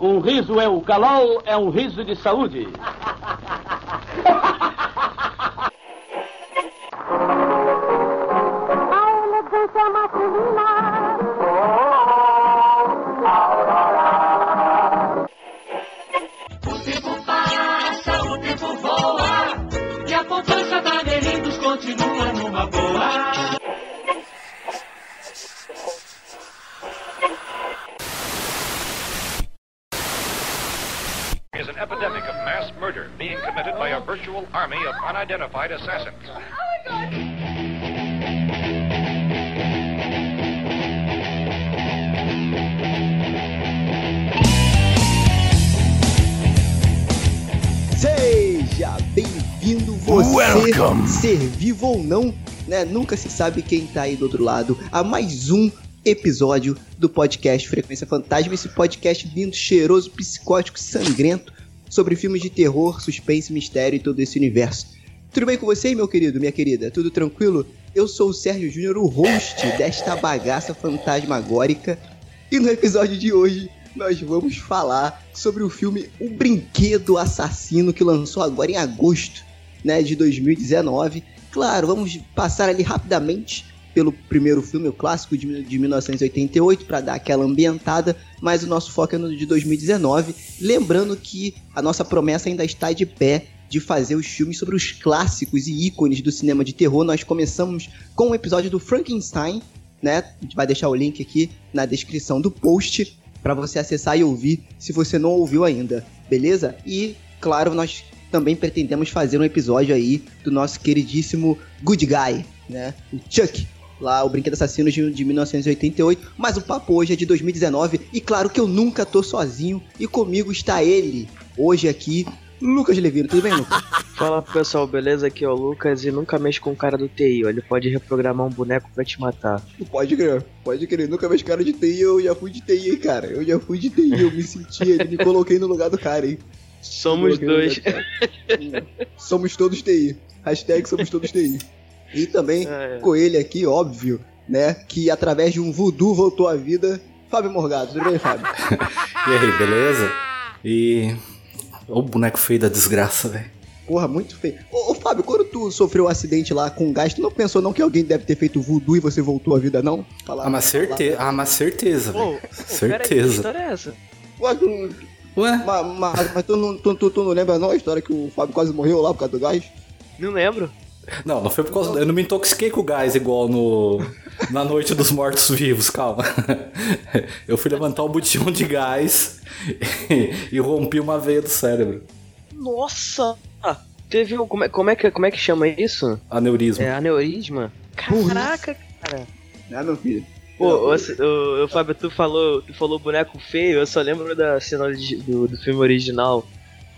Um riso é o calol, é um riso de saúde. Unidentified assassins. Seja bem-vindo você, Welcome. ser vivo ou não, né? Nunca se sabe quem tá aí do outro lado. A mais um episódio do podcast Frequência Fantasma, esse podcast lindo, cheiroso, psicótico, sangrento sobre filmes de terror, suspense, mistério e todo esse universo. Tudo bem com você, meu querido, minha querida? Tudo tranquilo? Eu sou o Sérgio Júnior, o host desta bagaça fantasmagórica. E no episódio de hoje nós vamos falar sobre o filme O Brinquedo Assassino que lançou agora em agosto, né, de 2019. Claro, vamos passar ali rapidamente pelo primeiro filme, o clássico de, de 1988, para dar aquela ambientada, mas o nosso foco é no de 2019. Lembrando que a nossa promessa ainda está de pé de fazer os filmes sobre os clássicos e ícones do cinema de terror. Nós começamos com o episódio do Frankenstein, né? A gente vai deixar o link aqui na descrição do post para você acessar e ouvir se você não ouviu ainda, beleza? E claro, nós também pretendemos fazer um episódio aí do nosso queridíssimo Good Guy, né? O Chuck, lá o Brinquedo Assassino de, de 1988, mas o papo hoje é de 2019 e claro que eu nunca tô sozinho e comigo está ele, hoje aqui, Lucas Levino, tudo bem, Lucas? Fala pessoal, beleza? Aqui é o Lucas e nunca mexe com o cara do TI, ó. ele pode reprogramar um boneco pra te matar. Pode crer, pode crer. Nunca mais cara de TI, eu já fui de TI, hein, cara. Eu já fui de TI, eu me senti, me coloquei no lugar do cara, hein. Somos dois. somos todos TI. Hashtag somos todos TI. E também É. com ele aqui, óbvio, né, que através de um voodoo voltou à vida, Fábio Morgado. Tudo bem, Fábio? E aí, beleza? E. Ô boneco feio da desgraça, velho. Porra, muito feio. Ô, ô, Fábio, quando tu sofreu um acidente lá com gás, tu não pensou não que alguém deve ter feito voodoo e você voltou à vida, não? Fala, Ah, mas certeza, ah, mas certeza, velho. aí, que Certeza. história é essa? Ué, Ué? mas, mas, mas tu, não, tu, tu, tu não lembra não a história que o Fábio quase morreu lá por causa do gás? Não lembro. Não, não foi por causa. Eu não me intoxiquei com o gás igual no. Na noite dos mortos-vivos, calma. Eu fui levantar um botijão de gás e, e rompi uma veia do cérebro. Nossa! Teve um. Como é, como, é que, como é que chama isso? Aneurisma. É aneurisma? Caraca, cara. Ah, meu filho. Pô, ô, ô, ô, Fábio, tu falou, tu falou boneco feio, eu só lembro da cena do, do filme original,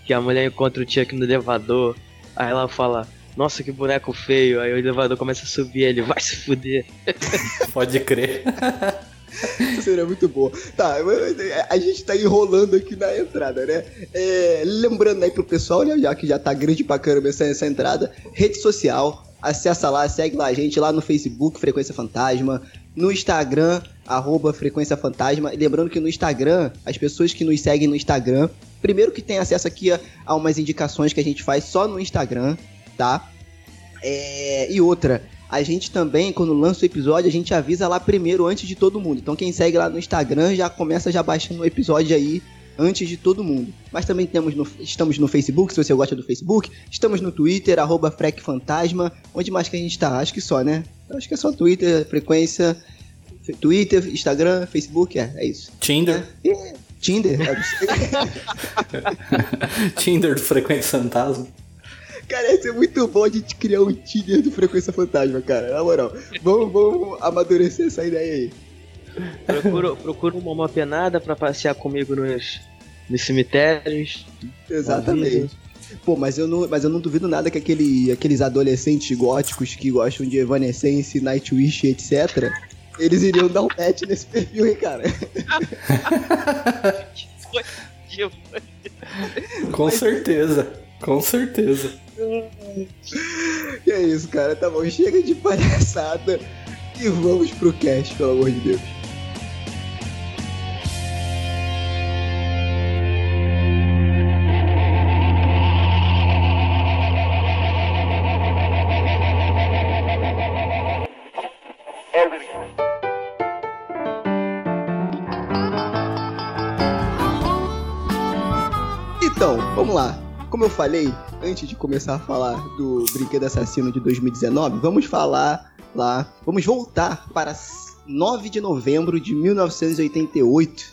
que a mulher encontra o Chuck no elevador, aí ela fala, nossa, que boneco feio, aí o elevador começa a subir, ele vai se fuder. Pode crer. Isso seria muito bom. Tá, a gente tá enrolando aqui na entrada, né? É, lembrando aí pro pessoal, né? Já que já tá grande pra caramba essa, essa entrada, rede social, acessa lá, segue lá a gente lá no Facebook, Frequência Fantasma, no Instagram, arroba Frequência Fantasma. E lembrando que no Instagram, as pessoas que nos seguem no Instagram, primeiro que tem acesso aqui a, a umas indicações que a gente faz só no Instagram, tá? É, e outra, a gente também, quando lança o episódio, a gente avisa lá primeiro, antes de todo mundo. Então quem segue lá no Instagram já começa já baixando o episódio aí antes de todo mundo. Mas também temos no- estamos no Facebook, se você gosta do Facebook. Estamos no Twitter, arroba FrecFantasma. Onde mais que a gente tá? Acho que só, né? Acho que é só Twitter, frequência. Twitter, Instagram, Facebook, é, é isso. Tinder. E Tinder, é. Tinder do Frequência Fantasma. Cara, ia ser muito bom a gente criar um Tinder do Frequência Fantasma, cara. Na moral, vamos, vamos amadurecer essa ideia aí. Procuro, procuro uma, uma penada pra passear comigo nos, nos cemitérios. Exatamente. Pô, mas eu não, mas eu não duvido nada que aquele, aqueles adolescentes góticos que gostam de Evanescence, Nightwish, etc. Eles iriam dar um match nesse perfil, hein, cara? Com certeza. Com certeza. E é isso, cara. Tá bom, chega de palhaçada e vamos pro cast, pelo amor de Deus. Falei, antes de começar a falar do Brinquedo Assassino de 2019, vamos falar lá, vamos voltar para 9 de novembro de 1988,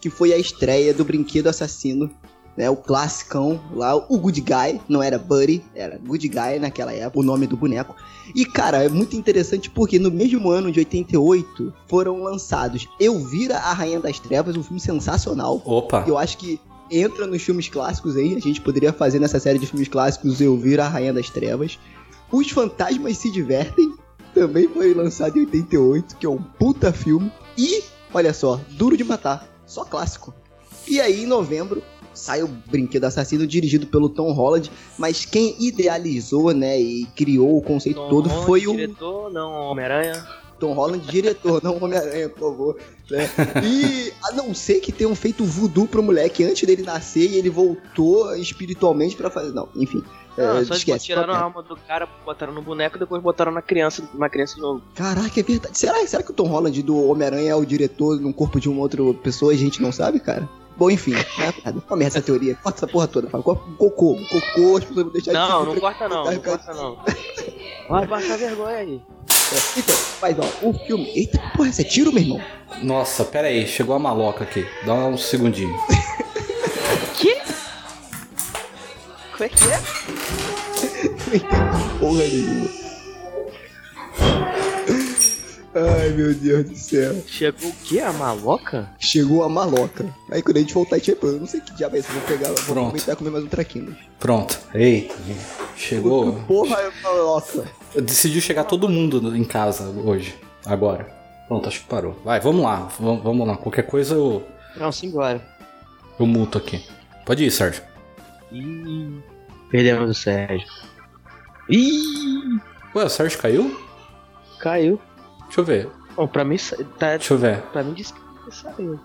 que foi a estreia do Brinquedo Assassino, né, o classicão lá, o Good Guy, não era Buddy, era Good Guy naquela época, o nome do boneco. E cara, é muito interessante porque no mesmo ano de 88 foram lançados Elvira, a Rainha das Trevas, um filme sensacional. Opa. Eu acho que entra nos filmes clássicos aí. A gente poderia fazer nessa série de filmes clássicos Eu Vir a Rainha das Trevas. Os Fantasmas Se Divertem. Também foi lançado em 88, que é um puta filme. E, olha só, Duro de Matar. Só clássico. E aí, em novembro, sai o Brinquedo Assassino, dirigido pelo Tom Holland. Mas quem idealizou, né, e criou o conceito Tom todo Holland, foi o diretor, não Homem-Aranha. Tom Holland, diretor, não Homem-Aranha, por favor. né? E a não ser que tenham feito voodoo pro moleque antes dele nascer e ele voltou espiritualmente pra fazer. Não, enfim. Não, é, só esquece. tiraram a alma do cara, botaram no boneco e depois botaram na criança, uma criança de novo. Caraca, é verdade. Será, será que o Tom Holland do Homem-Aranha é o diretor no corpo de uma outra pessoa e a gente não sabe, cara? Bom, enfim, né? Merda essa teoria. Corta essa porra toda. Fala, cocô, cocô, as pessoas vão deixar Não, de não corta não, não corta não. Vai passar vergonha aí. Então, mas ó, o filme. Eita, porra, esse é tiro, meu irmão? Nossa, pera aí, chegou a maloca aqui. Dá um segundinho. Que? Como é que é? Porra nenhuma. Ai, meu Deus do céu. Chegou o quê? A maloca? Chegou a maloca. Aí quando a gente voltar, tipo, eu não sei que diabo é isso. Vou pegar, vou Pronto. aproveitar e comer mais um traquinas. Pronto. Eita, chegou. Porra, é maloca. Decidiu chegar todo mundo em casa hoje. Agora. Pronto, acho que parou. Vai, vamos lá. v- Vamos lá. Qualquer coisa eu, Não, simbora. eu muto aqui. Pode ir, Sérgio. Ih, perdemos o Sérgio. Ih, Ué, o Sérgio caiu? caiu. Deixa eu ver. Bom, pra mim, tá, Deixa eu ver. pra mim disse que saiu.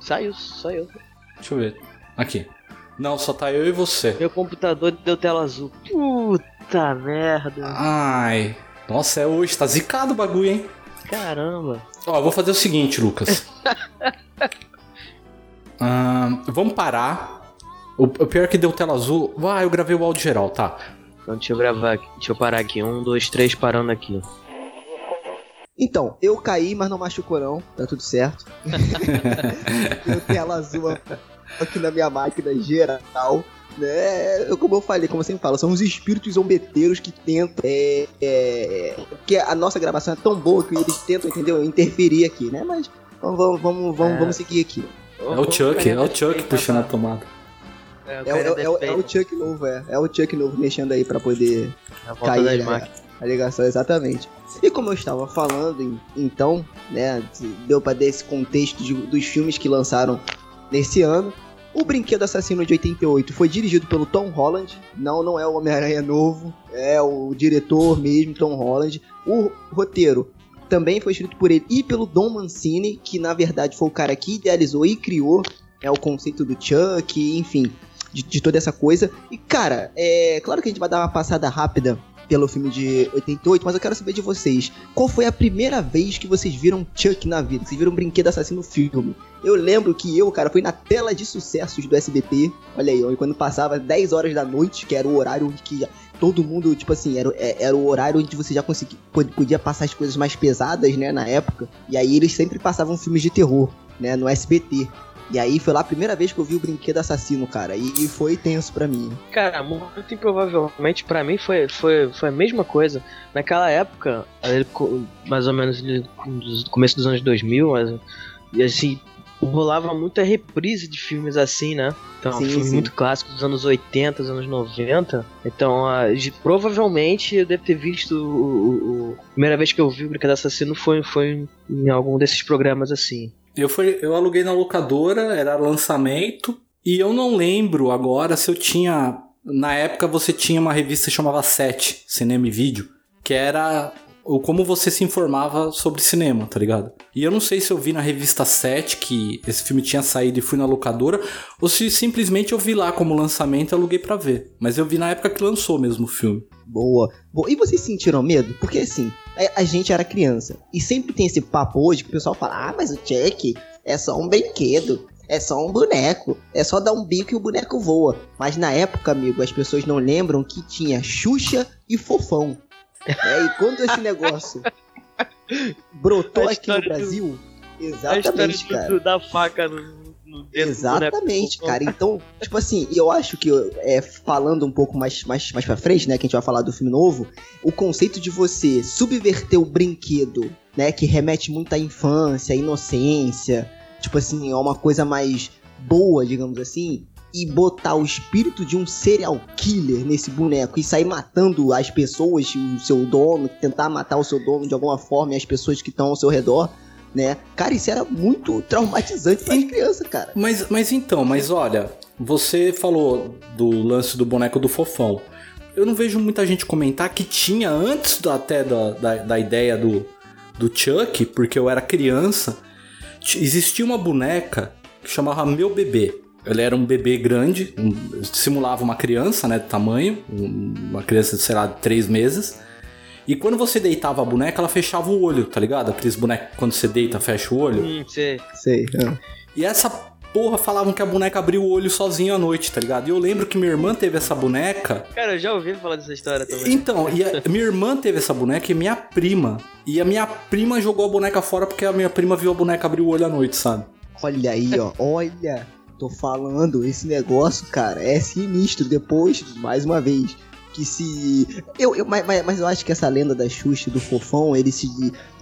Saiu, saiu. Deixa eu ver. Aqui. Não, só tá eu e você. Meu computador deu tela azul. Puta merda. Ai. Nossa, é hoje. Tá zicado o bagulho, hein? Caramba. Ó, eu vou fazer o seguinte, Lucas. Vamos parar. O, o pior é que deu tela azul. Ah, eu gravei o áudio geral, tá. Então deixa eu gravar aqui. Deixa eu parar aqui. Um, dois, três, parando aqui. Então, eu caí, mas não machucou não. Tá tudo certo. eu tela azul aqui na minha máquina geral. Né? Eu, como eu falei, como eu sempre falo, são os espíritos zombeteiros que tentam. É, é, porque a nossa gravação é tão boa que eles tentam, entendeu? Interferir aqui, né? Mas vamos, vamos, vamos, vamos, É. vamos seguir aqui. É o Chuck, é o Chuck puxando a tomada. É, É, o- é, o- é, o- é o Chuck novo, é. É o Chuck novo mexendo aí pra poder A cair máquinas. a ligação, exatamente. E como eu estava falando, então, né, deu pra dar esse contexto de- dos filmes que lançaram nesse ano. O Brinquedo Assassino de 88 foi dirigido pelo Tom Holland. Não, não é o Homem-Aranha novo, é o diretor mesmo, Tom Holland. O roteiro também foi escrito por ele e pelo Don Mancini, que na verdade foi o cara que idealizou e criou é, o conceito do Chuck, enfim, de, de toda essa coisa. E cara, é claro que a gente vai dar uma passada rápida pelo filme de 88, mas eu quero saber de vocês. Qual foi a primeira vez que vocês viram Chuck na vida? Vocês viram um brinquedo assassino no filme? Eu lembro que eu, cara, fui na tela de sucessos do SBT. Olha aí, quando passava 10 horas da noite, que era o horário que todo mundo, tipo assim, era, é- era o horário onde você já conseguia, pod- podia passar as coisas mais pesadas, né, na época. E aí eles sempre passavam filmes de terror, né, no SBT. E aí foi lá a primeira vez que eu vi o brinquedo assassino, cara. E, foi tenso pra mim. Cara, muito improvavelmente pra mim foi, foi, foi a mesma coisa. Naquela época, mais ou menos no começo dos anos 2000, mas, e assim, rolava muita reprise de filmes assim, né? Então, Sim, filmes sim. muito clássicos dos anos 80, dos anos 90. Então, de- provavelmente eu devo ter visto. O, o- o- a primeira vez que eu vi o Brinquedo Assassino foi, foi em algum desses programas assim. Eu, fui, eu aluguei na locadora, era lançamento, e eu não lembro agora se eu tinha. Na época você tinha uma revista que chamava Sete, Cinema e Vídeo, que era o como você se informava sobre cinema, tá ligado? E eu não sei se eu vi na revista 7 que esse filme tinha saído e fui na locadora, ou se simplesmente eu vi lá como lançamento e aluguei pra ver. Mas eu vi na época que lançou mesmo o filme. Boa. Boa. E vocês sentiram medo? Porque assim, a, a gente era criança. E sempre tem esse papo hoje que o pessoal fala: ah, mas o Chuck é só um brinquedo. É só um boneco. É só dar um bico e o boneco voa. Mas na época, amigo, as pessoas não lembram que tinha Xuxa e Fofão. É, e quando esse negócio brotou aqui no do- Brasil. História Exatamente, cara. do, da faca no, no dedo do Exatamente, boneco. cara. Então, tipo assim, eu acho que, é, falando um pouco mais, mais, mais pra frente, né, que a gente vai falar do filme novo, o conceito de você subverter o brinquedo, né, que remete muito à infância, à inocência, tipo assim, é uma coisa mais boa, digamos assim, e botar o espírito de um serial killer nesse boneco e sair matando as pessoas, o seu dono, tentar matar o seu dono de alguma forma e as pessoas que estão ao seu redor, né? Cara, isso era muito traumatizante para as crianças, cara. Mas, mas então, mas olha, você falou do lance do boneco do fofão. Eu não vejo muita gente comentar que tinha antes do- até da, da, da ideia do, do Chuck, porque eu era criança, existia uma boneca que chamava Meu Bebê. Ele era um bebê grande, um- simulava uma criança, né, de tamanho, um- uma criança, sei lá, de três meses. E quando você deitava a boneca, ela fechava o olho, tá ligado? Aqueles bonecos, quando você deita, fecha o olho. Hum, sei. Sei. ah. E essa porra falavam que a boneca abria o olho sozinho à noite, tá ligado? E eu lembro que minha irmã teve essa boneca. Cara, eu já ouvi falar dessa história também. Então, e a minha irmã teve essa boneca e minha prima. E a minha prima jogou a boneca fora porque a minha prima viu a boneca abrir o olho à noite, sabe? Olha aí, ó. Olha. Tô falando, esse negócio, cara, é sinistro. Depois, mais uma vez, que se. Eu, eu, mas, mas- eu acho que essa lenda da Xuxa e do Fofão, eles se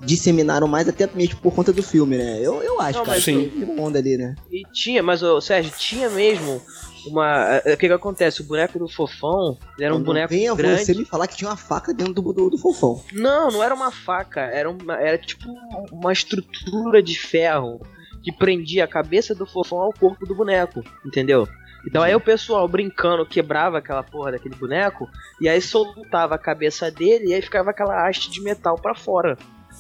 disseminaram mais até mesmo por conta do filme, né? Eu, eu acho, Não, cara. sim. que Tem onda ali, né? E tinha, mas, ô, Sérgio, tinha mesmo uma. é, O que que acontece? O boneco do fofão era um Não boneco venha grande. você me falar que tinha uma faca dentro do, do, do Fofão. Não, não era uma faca, era, uma, era tipo uma estrutura de ferro que prendia a cabeça do fofão ao corpo do boneco, entendeu? Então aí o pessoal brincando quebrava aquela porra daquele boneco e aí soltava a cabeça dele e aí ficava aquela haste de metal pra fora.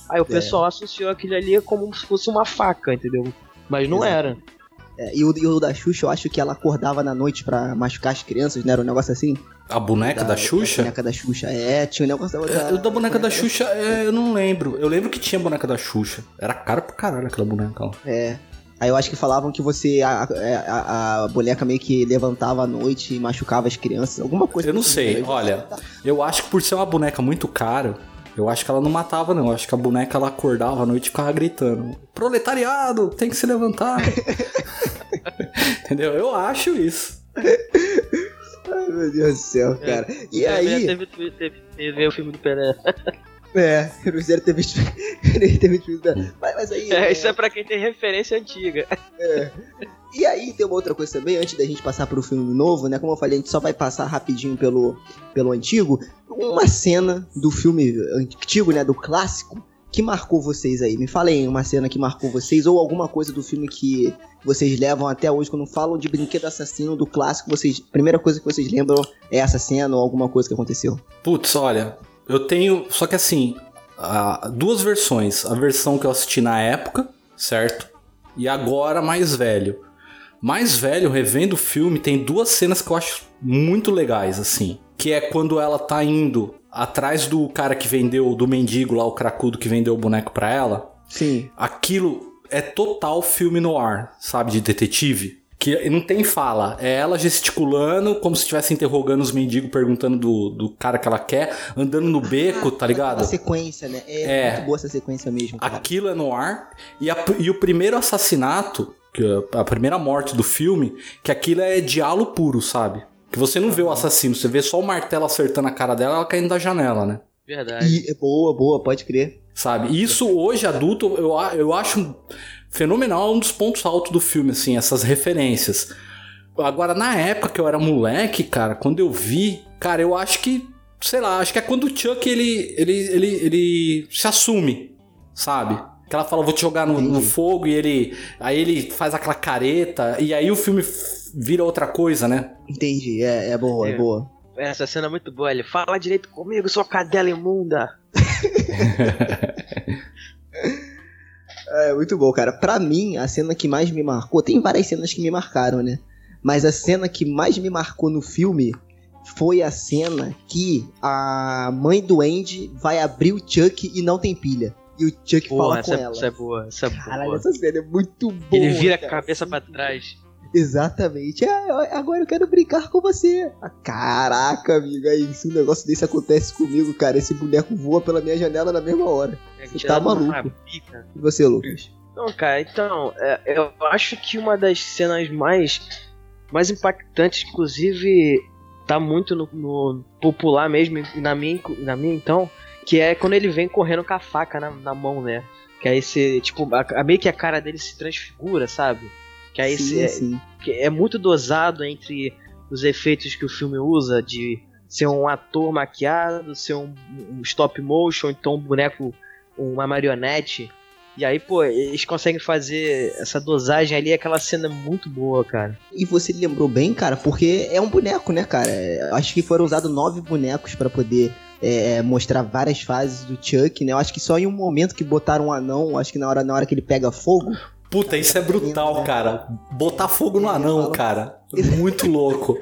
Aí o É. pessoal associou aquilo ali como se fosse uma faca, entendeu? Mas não Exato. era. É, e, o, e o da Xuxa, eu acho que ela acordava na noite pra machucar as crianças, né? Era um negócio assim. A boneca da, Xuxa? A boneca da Xuxa, é. Tinha um negócio da. É, o da boneca da Xuxa, é, eu não lembro. Eu lembro que tinha boneca da Xuxa. Era cara pra caralho aquela boneca lá. É. Aí eu acho que falavam que você. A, a, a boneca meio que levantava à noite e machucava as crianças. Alguma coisa Eu não assim, sei, né? olha. Eu acho que por ser uma boneca muito cara, eu acho que ela não matava, não. Eu acho que a boneca ela acordava à noite e ficava gritando: Proletariado, tem que se levantar. Entendeu? Eu acho isso. Ai, meu Deus do céu, cara. E aí. Teve, teve, o filme do Pelé. É, eu não quero ter visto. ter visto. Mas, mas aí. É, é, isso é pra quem tem referência antiga. E aí tem uma outra coisa também, antes da gente passar pro filme novo, né? Como eu falei, a gente só vai passar rapidinho pelo, pelo antigo. Uma cena do filme antigo, né? Do clássico, que marcou vocês aí. Me falem uma cena que marcou vocês, ou alguma coisa do filme que vocês levam até hoje, quando falam de brinquedo assassino do clássico, vocês. Primeira coisa que vocês lembram é essa cena ou alguma coisa que aconteceu. Putz, olha, eu tenho. Só que assim, duas versões. A versão que eu assisti na época, certo? E agora mais velho. Mais velho, revendo o filme, tem duas cenas que eu acho muito legais, assim. Que é quando ela tá indo atrás do cara que vendeu, do mendigo lá, o cracudo que vendeu o boneco pra ela. Sim. Aquilo é total filme no ar, sabe? De detetive. Que não tem fala. É ela gesticulando, como se estivesse interrogando os mendigos, perguntando do, do cara que ela quer, andando no beco, tá ligado? Sequência, né? É, É. muito boa essa sequência mesmo. Cara. Aquilo é no ar. E, a- e o primeiro assassinato, que é a primeira morte do filme, que aquilo é diálogo puro, sabe? Que você não vê o assassino, você vê só o martelo acertando a cara dela ela caindo da janela, né? Verdade. E, é boa, boa, pode crer. Sabe? Isso hoje, adulto, eu, eu acho fenomenal, um dos pontos altos do filme, assim, essas referências. Agora, na época que eu era moleque, cara, quando eu vi, cara, eu acho que, sei lá, acho que é quando o Chuck, ele, ele, ele, ele se assume, sabe? Que ela fala, vou te jogar no, no fogo, e ele, aí ele faz aquela careta, e aí o filme vira outra coisa, né? Entendi, é, é boa, é, É. boa. Essa cena é muito boa. Ele fala direito comigo, sua cadela imunda. É muito bom, cara. Pra mim, a cena que mais me marcou, tem várias cenas que me marcaram, né? Mas a cena que mais me marcou no filme foi a cena que a mãe do Andy vai abrir o Chuck e não tem pilha. E o Chuck fala com ela. essa é boa, essa é Caralho, boa. essa cena é muito boa. Ele vira a cara. cabeça pra trás. Exatamente. É, agora eu quero brincar com você. Ah, Caraca, amigo. Aí, se um negócio desse acontece comigo, cara, esse boneco voa pela minha janela na mesma hora. É, Você tá maluco. E você, Lucas? Não, cara, então, é, eu acho que uma das cenas mais, mais impactantes, inclusive, tá muito no, no popular mesmo, na minha, na minha então, que é quando ele vem correndo com a faca na, na mão, né? Que aí você, tipo, a, a- meio que a cara dele se transfigura, sabe? Que aí sim, você, que é muito dosado entre os efeitos que o filme usa de ser um ator maquiado, ser um, um stop motion, então um boneco, uma marionete. E aí, pô, eles conseguem fazer essa dosagem ali, aquela cena muito boa, cara. E você lembrou bem, cara, porque é um boneco, né, cara? É, Acho que foram usados nove bonecos pra poder é, mostrar várias fases do Chuck, né? Eu acho que só em um momento que botaram um anão, acho que na hora, na hora que ele pega fogo. Puta, isso é brutal, cara. Botar fogo no anão, cara. Muito louco.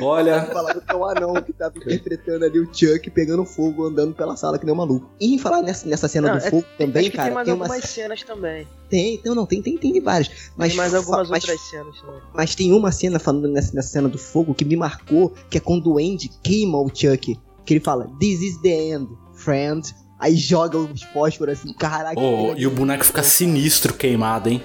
Olha, Falaram que é um anão que tava interpretando ali o Chuck pegando fogo, andando pela sala que nem um maluco. E em falar nessa, nessa cena Não, do é- fogo também, Acho que cara, tem mais tem uma. algumas cenas também. Tem, tem, não, tem, tem, tem várias. Mas, tem mais algumas mas, outras cenas também. mas tem uma cena falando nessa, nessa cena do fogo que me marcou, que é quando o Andy queima o Chuck. Que ele fala, This is the end, friend. Aí joga os fósforos assim, caraca. oh, e o boneco fica sinistro queimado, hein?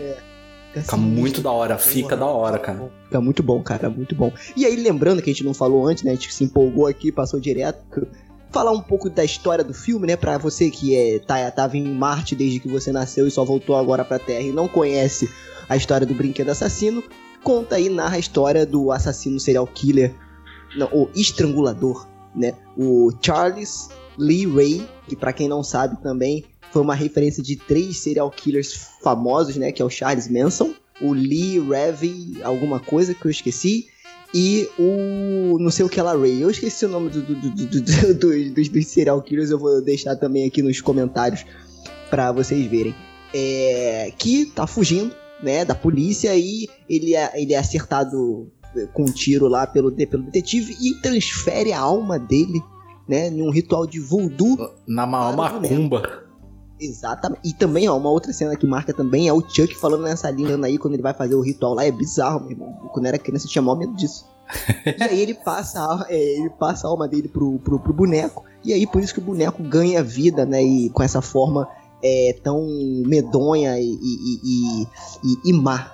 Fica sinistro. muito da hora, fica da hora, cara. Fica muito bom, cara, muito bom. E aí, lembrando que a gente não falou antes, né? A gente se empolgou aqui, passou direto. Falar um pouco da história do filme, né? Pra você que é, tá, tava em Marte desde que você nasceu e só voltou agora pra Terra e não conhece a história do brinquedo assassino, conta aí, narra a história do assassino serial killer, não, o estrangulador, né? O Charles Lee Ray, que pra quem não sabe também foi uma referência de três serial killers famosos, né? Que é o Charles Manson, o Lee Revy, alguma coisa que eu esqueci, e o não sei o que lá Ray. Eu esqueci o nome do, do, do, do- do- dos- dos, serial killers, eu vou deixar também aqui nos comentários pra vocês verem. É, que tá fugindo, né, da polícia e ele é, ele é acertado com um tiro lá pelo, pelo detetive e transfere a alma dele, né, num ritual de voodoo Na macumba. Exatamente. E também, ó, uma outra cena que marca também é o Chuck falando nessa linha aí quando ele vai fazer o ritual lá. É bizarro, meu irmão. Quando era criança eu tinha maior medo disso. e aí ele passa, a- é, ele passa a alma dele pro, pro, pro boneco. E aí por isso que o boneco ganha vida, né? E com essa forma é, tão medonha e, e, e, e, e má,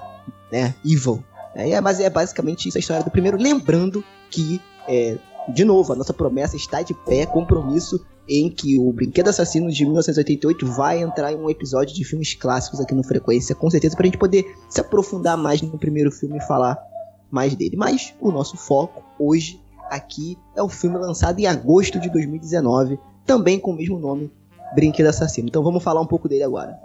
né? Evil. É, é, mas é basicamente isso a história do primeiro. Lembrando que, é, de novo, a nossa promessa está de pé, compromisso em que o Brinquedo Assassino de 1988 vai entrar em um episódio de filmes clássicos aqui no Frequência, com certeza, pra gente poder se aprofundar mais no primeiro filme e falar mais dele. Mas o nosso foco hoje aqui é o filme lançado em agosto de 2019, também com o mesmo nome, Brinquedo Assassino. Então vamos falar um pouco dele agora.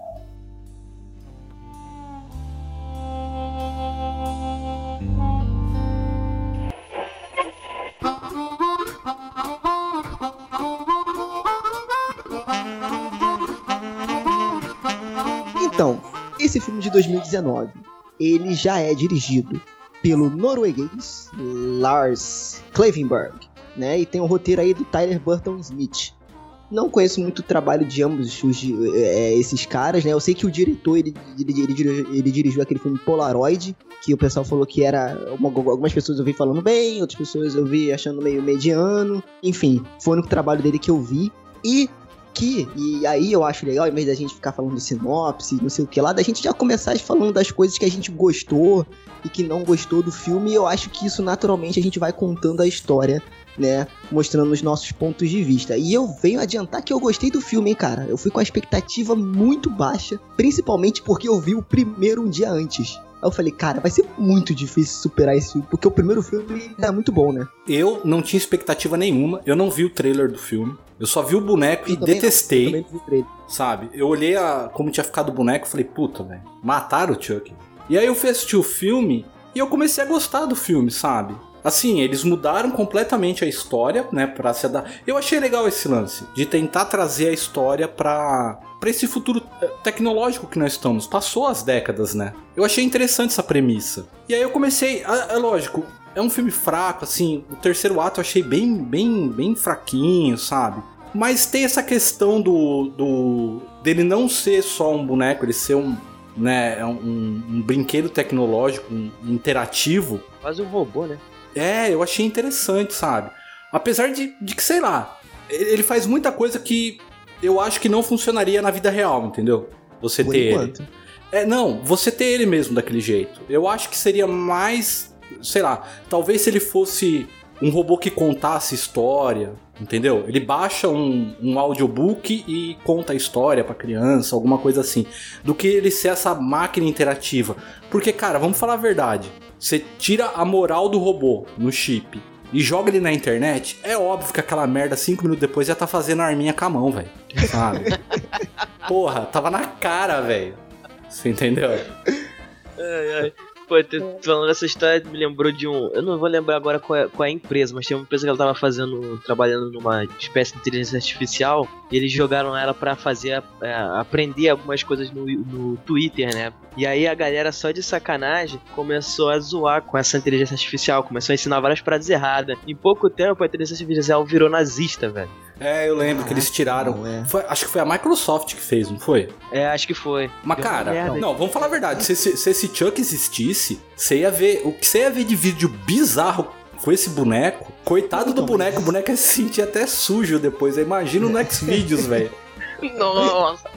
Esse filme de 2019, ele já é dirigido pelo norueguês Lars Klevenberg, né? E tem o roteiro aí do Tyler Burton Smith. Não conheço muito o trabalho de ambos os, é, esses caras, né? Eu sei que o diretor, ele, ele, ele, dirigiu- ele dirigiu aquele filme Polaroid, que o pessoal falou que era... uma- algumas pessoas eu vi falando bem, outras pessoas eu vi achando meio mediano. Enfim, foi o único trabalho dele que eu vi. E que, e aí eu acho legal, em vez da gente ficar falando de sinopse, não sei o que lá, da gente já começar falando das coisas que a gente gostou e que não gostou do filme, e eu acho que isso naturalmente a gente vai contando a história, né? Mostrando os nossos pontos de vista. E eu venho adiantar que eu gostei do filme, hein, cara. Eu fui com a expectativa muito baixa, principalmente porque eu vi o primeiro um dia antes. Aí eu falei, cara, vai ser muito difícil superar esse filme, porque o primeiro filme é muito bom, né? Eu não tinha expectativa nenhuma, eu não vi o trailer do filme. Eu só vi o boneco e Eu não, detestei, eu também não vi o trailer. sabe? Eu olhei a, como tinha ficado o boneco e falei, puta, velho, mataram o Chuck. E aí eu fui assistir o filme e eu comecei a gostar do filme, sabe? Assim, eles mudaram completamente a história, né, pra se dar. Eu achei legal esse lance de tentar trazer a história pra para esse futuro eh, tecnológico que nós estamos. Passou as décadas, né? Eu achei interessante essa premissa. E aí eu comecei, é lógico, é um filme fraco, assim, o terceiro ato eu achei bem, bem, bem fraquinho, sabe? Mas tem essa questão do, do dele não ser só um boneco, ele ser um, né, um, um brinquedo tecnológico, um interativo. Quase um robô, né? É, eu achei interessante, sabe? Apesar de, de que, sei lá, ele faz muita coisa que eu acho que não funcionaria na vida real, entendeu? Você Por ter enquanto. ele. É, não, você ter ele mesmo daquele jeito. Eu acho que seria mais, sei lá, talvez se ele fosse um robô que contasse história, entendeu? Ele baixa um, um audiobook e conta a história pra criança, alguma coisa assim. Do que ele ser essa máquina interativa. Porque, cara, vamos falar a verdade. Você tira a moral do robô no chip e joga ele na internet, é óbvio que aquela merda, cinco minutos depois, já tá fazendo a arminha com a mão, velho. Sabe? Porra, tava na cara, velho. Você entendeu? Ai, ai. Pô, falando dessa história, me lembrou de um. Eu não vou lembrar agora qual é, qual é a empresa, mas tem uma empresa que ela tava fazendo, trabalhando numa espécie de inteligência artificial, e eles jogaram ela pra fazer, é, aprender algumas coisas no, no Twitter, né? E aí a galera, só de sacanagem, começou a zoar com essa inteligência artificial, começou a ensinar várias frases erradas. Em pouco tempo, a inteligência artificial virou nazista, velho. É, eu lembro que eles tiraram. Não, é. Foi- acho que foi a Microsoft que fez, não foi? É, acho que foi. Mas, cara, não, vamos falar a verdade. Se, esse- se esse Chuck existisse, você ia ver. O que você ia ver de vídeo bizarro com esse boneco? Coitado do Então, boneco, o boneco ia se sentir até sujo depois. Imagina no Xvideos, velho. Nossa!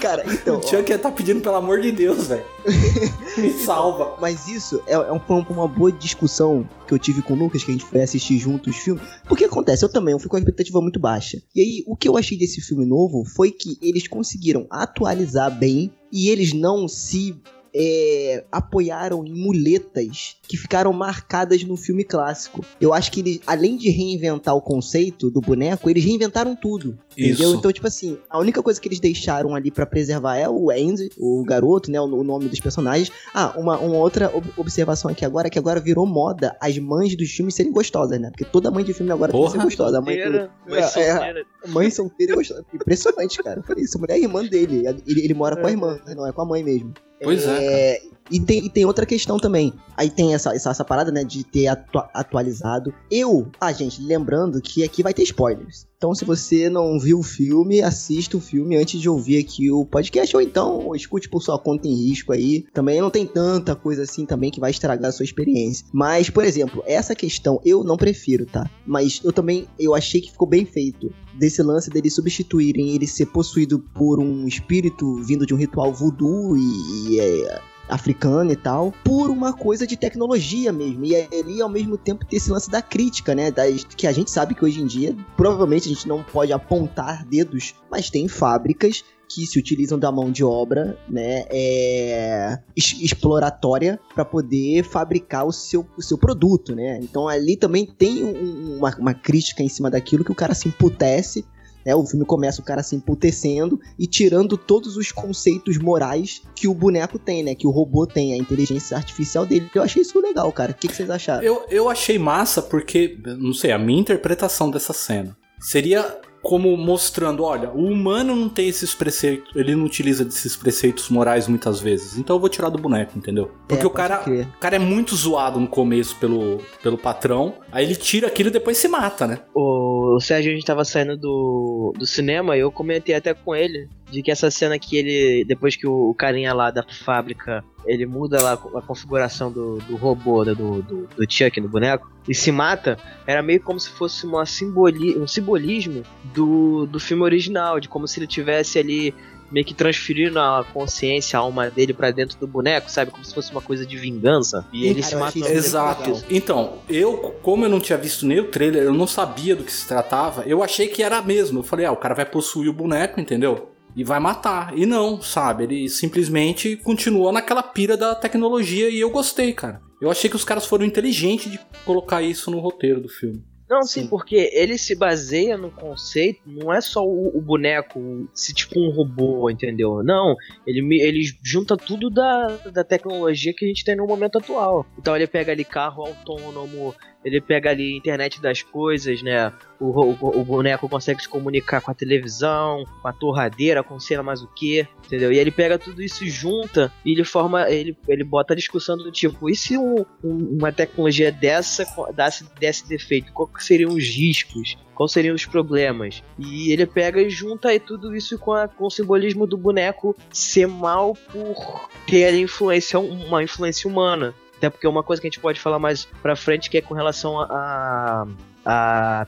Cara, então. O Chuck ia estar pedindo pelo amor de Deus, velho. Me salva. Mas isso é, é um- uma boa discussão que eu tive com o Lucas, que a gente foi assistir juntos os filmes. Porque acontece, eu também, eu fui com a expectativa muito baixa. E aí, o que eu achei desse filme novo foi que eles conseguiram atualizar bem e eles não se é, apoiaram em muletas que ficaram marcadas no filme clássico. Eu acho que eles, além de reinventar o conceito do boneco, eles reinventaram tudo. Entendeu? Isso. Então, tipo assim, a única coisa que eles deixaram ali pra preservar é o Andy, o garoto, né? O, o nome dos personagens. Ah, uma, uma outra ob- observação aqui agora, que agora virou moda as mães dos filmes serem gostosas, né? Porque toda mãe de filme agora tem que ser Porra. gostosa. A mãe, Solteira, mãe É, é. solteira. mãe solteira e gostosa. Impressionante, cara. Eu falei, essa mulher é irmã dele. Ele, ele mora com a irmã, né? não é com a mãe mesmo. Pois é, E tem, e tem outra questão também. Aí tem essa, essa, essa parada, né, de ter atua- atualizado. Eu, ah, gente, lembrando que aqui vai ter spoilers. Então, se você não viu o filme, assista o filme antes de ouvir aqui o podcast, ou então escute por sua conta em risco aí. Também não tem tanta coisa assim também que vai estragar a sua experiência. Mas, por exemplo, essa questão eu não prefiro, tá? Mas eu também, eu achei que ficou bem feito. Desse lance deles substituírem ele ser possuído por um espírito vindo de um ritual voodoo e, e é, africano e tal, por uma coisa de tecnologia mesmo. E ali, ao mesmo tempo, ter esse lance da crítica, né? Das, que a gente sabe que hoje em dia, provavelmente a gente não pode apontar dedos, mas tem fábricas que se utilizam da mão de obra, né, é, exploratória para poder fabricar o seu, o seu produto, né? Então ali também tem um- uma, uma crítica em cima daquilo que o cara se emputece né, o filme começa o cara se emputecendo e tirando todos os conceitos morais que o boneco tem, né? Que o robô tem, a inteligência artificial dele. Eu achei isso legal, cara. O que, que vocês acharam? Eu, eu achei massa porque, não sei, a minha interpretação dessa cena seria como mostrando, olha, o humano não tem esses preceitos, ele não utiliza desses preceitos morais muitas vezes, então eu vou tirar do boneco, entendeu? Porque É, o cara, crer. cara é muito zoado no começo pelo, pelo patrão, aí ele tira aquilo e depois se mata, né? O Sérgio, a gente tava saindo do, do cinema e eu comentei até com ele de que essa cena que ele, depois que o, carinha lá da fábrica, ele muda lá a configuração do, do robô, do, do, do Chuck, do boneco, e se mata, era meio como se fosse uma simboli, um simbolismo do, do filme original, de como se ele tivesse ali meio que transferindo a consciência, a alma dele pra dentro do boneco, sabe? Como se fosse uma coisa de vingança. E ele Cara, se isso Exato. Então, eu, como eu não tinha visto nem o trailer, eu não sabia do que se tratava, eu achei que era mesmo. Eu falei, ah, o cara vai possuir o boneco, entendeu? E vai matar. E não, sabe? Ele simplesmente continuou naquela pira da tecnologia e eu gostei, cara. Eu achei que os caras foram inteligentes de colocar isso no roteiro do filme. Não, sim, Sim. porque ele se baseia no conceito, não é só o, o boneco se tipo um robô, entendeu? Não, ele, me- ele junta tudo da, da tecnologia que a gente tem no momento atual. Então ele pega ali carro autônomo, ele pega ali a internet das coisas, né? O, o, o boneco consegue se comunicar com a televisão, com a torradeira, com sei lá mais o que, entendeu? E ele pega tudo isso e junta e ele forma, ele, ele bota a discussão do tipo, e se um, um, uma tecnologia dessa desse, desse defeito, quais seriam os riscos? Quais seriam os problemas? E ele pega e junta e tudo isso com, a, com o simbolismo do boneco ser mal por ter influência, uma influência humana. Até porque é uma coisa que a gente pode falar mais pra frente que é com relação a, a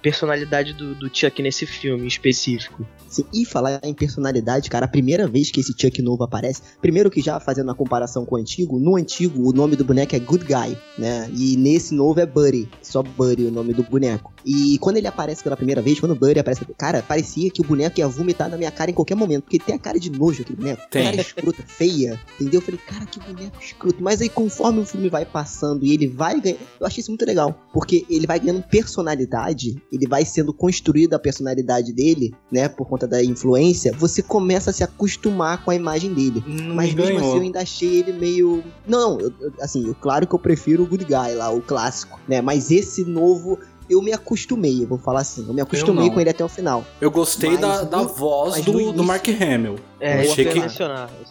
personalidade do, do Chuck nesse filme específico. Sim, e falar em personalidade, cara, a primeira vez que esse Chuck novo aparece, primeiro que já fazendo a comparação com o antigo, no antigo o nome do boneco é Good Guy, né? E nesse novo é Buddy, só Buddy o nome do boneco. E quando ele aparece pela primeira vez, quando o Buddy aparece, cara, parecia que o boneco ia vomitar na minha cara em qualquer momento, porque tem a cara de nojo aquele boneco, Tem. cara escrota, feia, entendeu? Eu falei, cara, que boneco escroto. Mas aí conforme o filme vai passando e ele vai ganhando, eu achei isso muito legal, porque ele vai ganhando personalidade, ele vai sendo construída a personalidade dele, né, por conta da influência, você começa a se acostumar com a imagem dele. Mas me mesmo ganhou. assim eu ainda achei ele meio. Não, eu- eu- assim, eu- claro que eu prefiro o Good Guy lá, o clássico, né? Mas esse novo. Eu me acostumei, eu vou falar assim. Eu me acostumei não. com ele até o final. Eu gostei Mas da, da voz do, do Mark Hamill. É, eu achei que,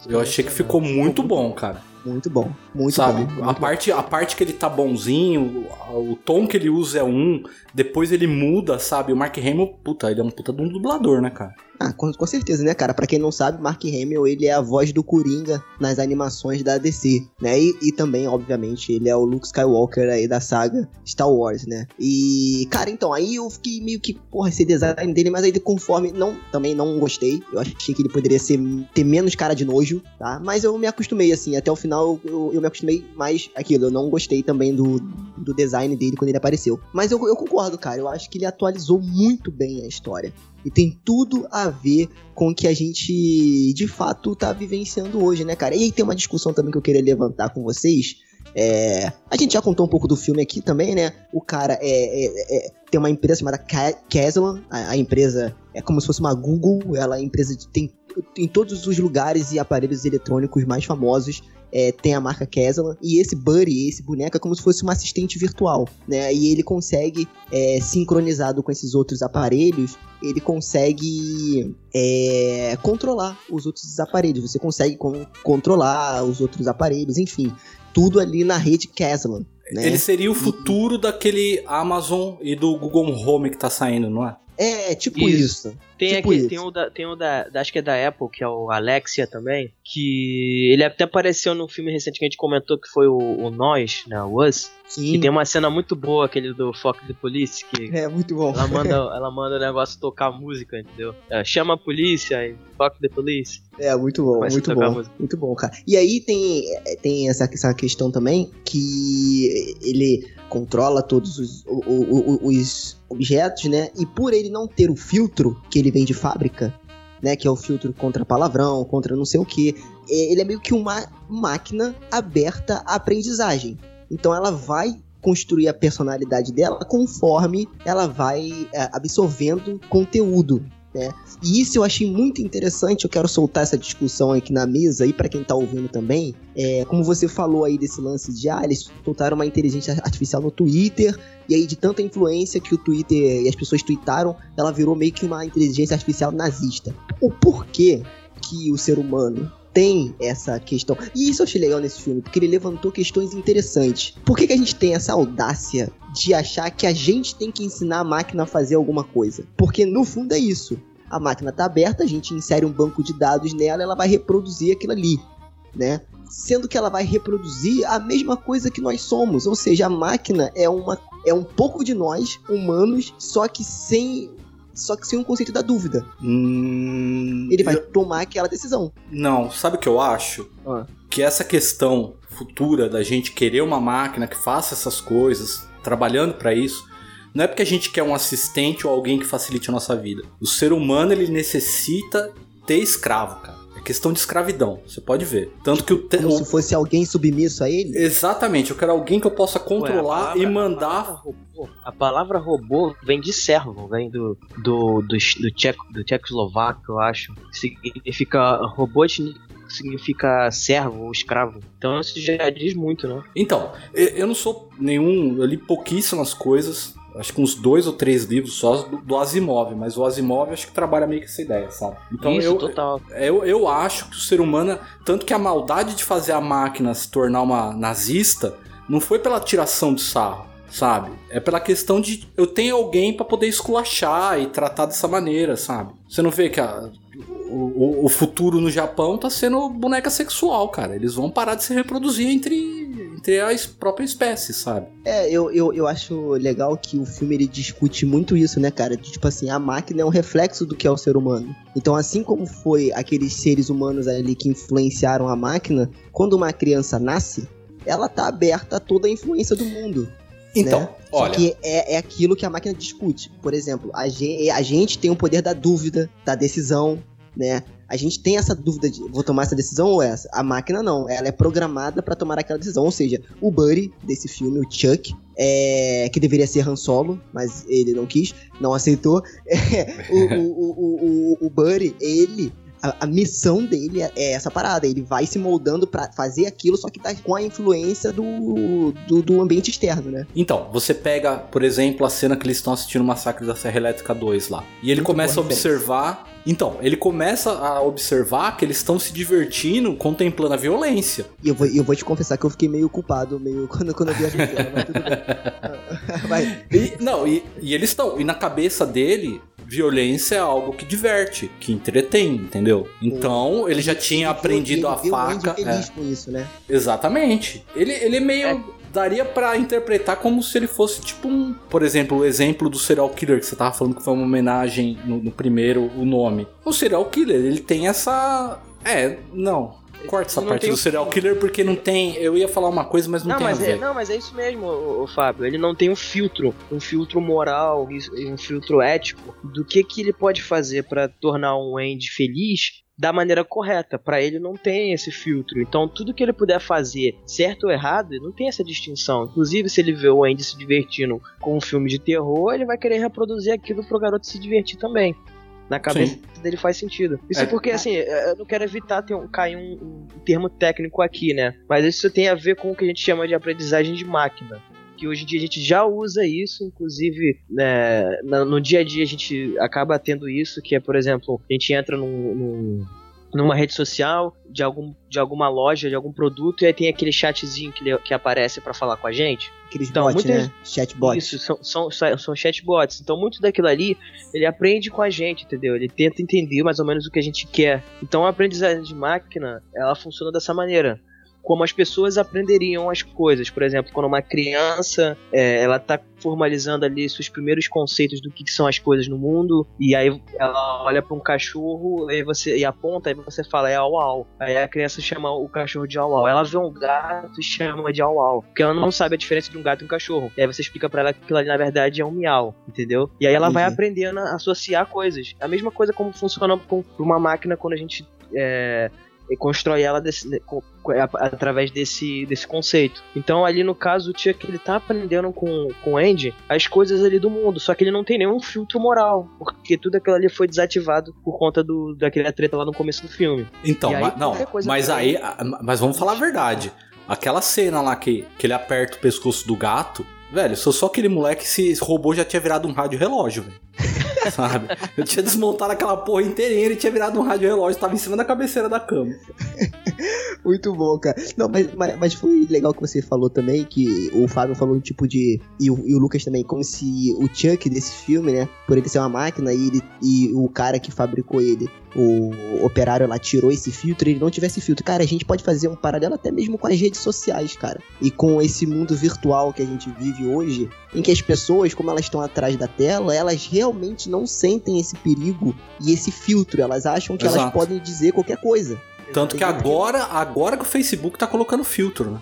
eu achei que ficou muito bom, cara. Muito bom. Muito Sabe? bom. a, muito parte, a parte que ele tá bonzinho, o, o tom que ele usa é um, depois ele muda, sabe? O Mark Hamill, puta, ele é um puta de um dublador, né, cara? Ah, com, com certeza, né, cara? Pra quem não sabe, Mark Hamill, ele é a voz do Coringa nas animações da DC, né? E, e também, obviamente, ele é o Luke Skywalker aí da saga Star Wars, né? E, cara, então, aí eu fiquei meio que, porra, esse design dele, mas aí conforme, não, também não gostei. Eu achei que ele poderia ser, ter menos cara de nojo, tá? Mas eu me acostumei, assim, até o final eu, eu me acostumei mais aquilo. Eu não gostei também do, do design dele quando ele apareceu. Mas eu, eu concordo, cara. Eu acho que ele atualizou muito bem a história. E tem tudo a ver com o que a gente de fato tá vivenciando hoje, né, cara? E aí tem uma discussão também que eu queria levantar com vocês. É, a gente já contou um pouco do filme aqui também, né? O cara é, é- é- tem uma empresa chamada Ca- Caslan. A, a empresa é como se fosse uma Google. Ela é empresa de, tem em todos os lugares e aparelhos eletrônicos mais famosos. é, tem a marca Caslan. E esse Buddy, esse boneco, é como se fosse um assistente virtual, né? E ele consegue, é, sincronizado com esses outros aparelhos, ele consegue é, controlar os outros aparelhos. Você consegue con- controlar os outros aparelhos, enfim. Tudo ali na rede Caslan. Né? Ele seria o futuro daquele Amazon e do Google Home que tá saindo, não é? É, tipo Isso. isso. Tem, Tipo aqui, isso. tem o, da, tem o da, da- acho que é da Apple, que é o Alexia também, que ele até apareceu num filme recente que a gente comentou que foi o, o Nós, né, o Us, Sim. e tem uma cena muito boa, aquele do Fuck the Police, que É muito bom. ela manda, ela manda o negócio tocar música, entendeu? É, chama a polícia e Fuck the Police. É, muito bom, Começa muito bom. Muito bom, cara. E aí tem, é, tem essa, essa questão também que ele controla todos os, o- o- o- os objetos, né? E por ele não ter o filtro que ele vem de fábrica, né? Que é o filtro contra palavrão, contra não sei o que. Ele é meio que uma máquina aberta à aprendizagem. Então ela vai construir a personalidade dela conforme ela vai é, absorvendo conteúdo. Né? E isso eu achei muito interessante. Eu quero soltar essa discussão aqui na mesa e para quem tá ouvindo também. É, como você falou aí desse lance de ah, eles soltaram uma inteligência artificial no Twitter e aí de tanta influência que o Twitter e as pessoas tweetaram, ela virou meio que uma inteligência artificial nazista. O porquê que o ser humano tem essa questão. E isso eu achei legal nesse filme, porque ele levantou questões interessantes. Por que, que a gente tem essa audácia de achar que a gente tem que ensinar a máquina a fazer alguma coisa? Porque no fundo é isso. A máquina tá aberta, a gente insere um banco de dados nela, ela vai reproduzir aquilo ali, né? Sendo que ela vai reproduzir a mesma coisa que nós somos, ou seja, a máquina é uma é um pouco de nós humanos, só que sem só que sem o conceito da dúvida. Hum, Ele vai eu- tomar aquela decisão. Não, sabe o que eu acho? Ah. Que essa questão futura da gente querer uma máquina que faça essas coisas, trabalhando pra isso, não é porque a gente quer um assistente ou alguém que facilite a nossa vida. O ser humano ele necessita ter escravo, cara. Questão de escravidão, você pode ver. Tanto que o, te- Como se fosse alguém submisso a ele. Exatamente, eu quero alguém que eu possa Ué, a controlar palavra- e A mandar. palavra, robô, a palavra robô vem de servo, vem do, do, do, do, tcheco, do tchecoslovaco, eu acho. Significa robotnik que significa servo ou escravo. Então isso já diz muito, né? Então, eu eu não sou nenhum. Eu li pouquíssimas coisas. Acho que uns dois ou três livros só do, do Asimov, mas o Asimov acho que trabalha meio que essa ideia, sabe? Então isso, eu, total. eu, eu acho que o ser humano, tanto que a maldade de fazer a máquina se tornar uma nazista, não foi pela tiração de sarro, sabe? É pela questão de eu tenho alguém pra poder esculachar e tratar dessa maneira, sabe? Você não vê que a- o, o- futuro no Japão tá sendo boneca sexual, cara. Eles vão parar de se reproduzir entre, entre a es- própria espécie, sabe? É, eu, eu, eu acho legal que o filme ele discute muito isso, né, cara? De, tipo assim, a máquina é um reflexo do que é o ser humano. Então, assim como foi aqueles seres humanos ali que influenciaram a máquina, quando uma criança nasce, ela tá aberta a toda a influência do mundo. Então, né? olha. Só que é, é aquilo que a máquina discute. Por exemplo, a gente, a gente tem o poder da dúvida, da decisão, né? A gente tem essa dúvida de vou tomar essa decisão ou essa. A máquina não, ela é programada pra tomar aquela decisão. Ou seja, o Buddy desse filme, o Chuck, é, que deveria ser Han Solo, mas ele não quis, não aceitou. É, o, o, o, o, o Buddy, ele. A, a missão dele é- é essa parada. Ele vai se moldando pra fazer aquilo, só que tá com a influência do, do, do ambiente externo, né? Então, você pega, por exemplo, a cena que eles estão assistindo o Massacre da Serra Elétrica 2 lá. E ele Muito começa a observar. Então, ele começa a observar que eles estão se divertindo contemplando a violência. E eu vou, eu vou te confessar que eu fiquei meio culpado, meio quando, quando eu vi a cena, mas tudo bem. Vai. E, não, e, e eles estão. E na cabeça dele, violência é algo que diverte, que entretém, entendeu? Então, ele já tinha aprendido a Ele faca. feliz é, com isso, né? exatamente. Ele, ele é meio. Daria pra interpretar como se ele fosse tipo um. Por exemplo, o exemplo do serial killer que você tava falando que foi uma homenagem no, no primeiro, o nome. O serial killer, ele tem essa. É, não. Corta essa Não parte tem do o- serial killer porque não tem. Eu ia falar uma coisa, mas não, Não, tem mas a ver. é, não, mas é isso mesmo, o, Fábio. Ele não tem um filtro, um filtro moral, e um filtro ético do que que ele pode fazer pra tornar um Andy feliz da maneira correta. Pra ele não tem esse filtro. Então tudo que ele puder fazer, certo ou errado, não tem essa distinção. Inclusive se ele vê o Andy se divertindo com um filme de terror, ele vai querer reproduzir aquilo pro garoto se divertir também. Na cabeça dele faz sentido. Isso É. porque, assim, eu não quero evitar ter um, cair um, um termo técnico aqui, né? Mas isso tem a ver com o que a gente chama de aprendizagem de máquina. Que hoje em dia a gente já usa isso, inclusive né, no dia a dia a gente acaba tendo isso, que é, por exemplo, a gente entra num, num- numa rede social de, algum, de alguma loja, de algum produto, e aí tem aquele chatzinho que, que aparece pra falar com a gente. Aqueles Então, bots, muitas- né? Chatbot. Isso, são, são, são são chatbots. Então, muito daquilo ali, ele aprende com a gente, entendeu? Ele tenta entender mais ou menos o que a gente quer. Então, a aprendizagem de máquina, ela funciona dessa maneira. Como as pessoas aprenderiam as coisas. Por exemplo, quando uma criança, é, ela tá formalizando ali seus primeiros conceitos do que, que são as coisas no mundo, e aí ela olha para um cachorro e você e aponta, aí você fala, é au au. Aí a criança chama o cachorro de au au. Ela vê um gato e chama de au au. Porque ela não sabe a diferença de um gato e um cachorro. E aí você explica pra ela que aquilo ali na verdade é um miau, entendeu? E aí ela vai Entendi. aprendendo a associar coisas. A mesma coisa como funciona com com uma máquina quando a gente é, constrói ela desse- a- através desse, desse conceito. Então ali no caso o Chuck ele tá aprendendo com, com o Andy as coisas ali do mundo, só que ele não tem nenhum filtro moral, porque tudo aquilo ali foi desativado por conta do, daquela treta lá no começo do filme. Então, E aí, ma- não, mas aí, mas vamos falar a verdade. Aquela cena lá que, que ele aperta o pescoço do gato, velho, se eu sou aquele moleque, esse robô já tinha virado um rádio relógio, velho. Sabe? Eu tinha desmontado aquela porra inteirinha, ele tinha virado um rádio relógio, tava em cima da cabeceira da cama. Muito bom, cara. Não, mas, mas, mas foi legal que você falou também, que o Fábio falou tipo de. E o, e o Lucas também, como se o Chuck desse filme, né? Por ele ser uma máquina e, ele, e o cara que fabricou ele, o operário lá, tirou esse filtro, ele não tivesse filtro. Cara, a gente pode fazer um paralelo até mesmo com as redes sociais, cara. E com esse mundo virtual que a gente vive hoje, em que as pessoas, como elas estão atrás da tela, elas realmente não sentem esse perigo e esse filtro. Elas acham que elas Exato. podem dizer qualquer coisa. Tanto que agora, agora que o Facebook tá colocando filtro, né?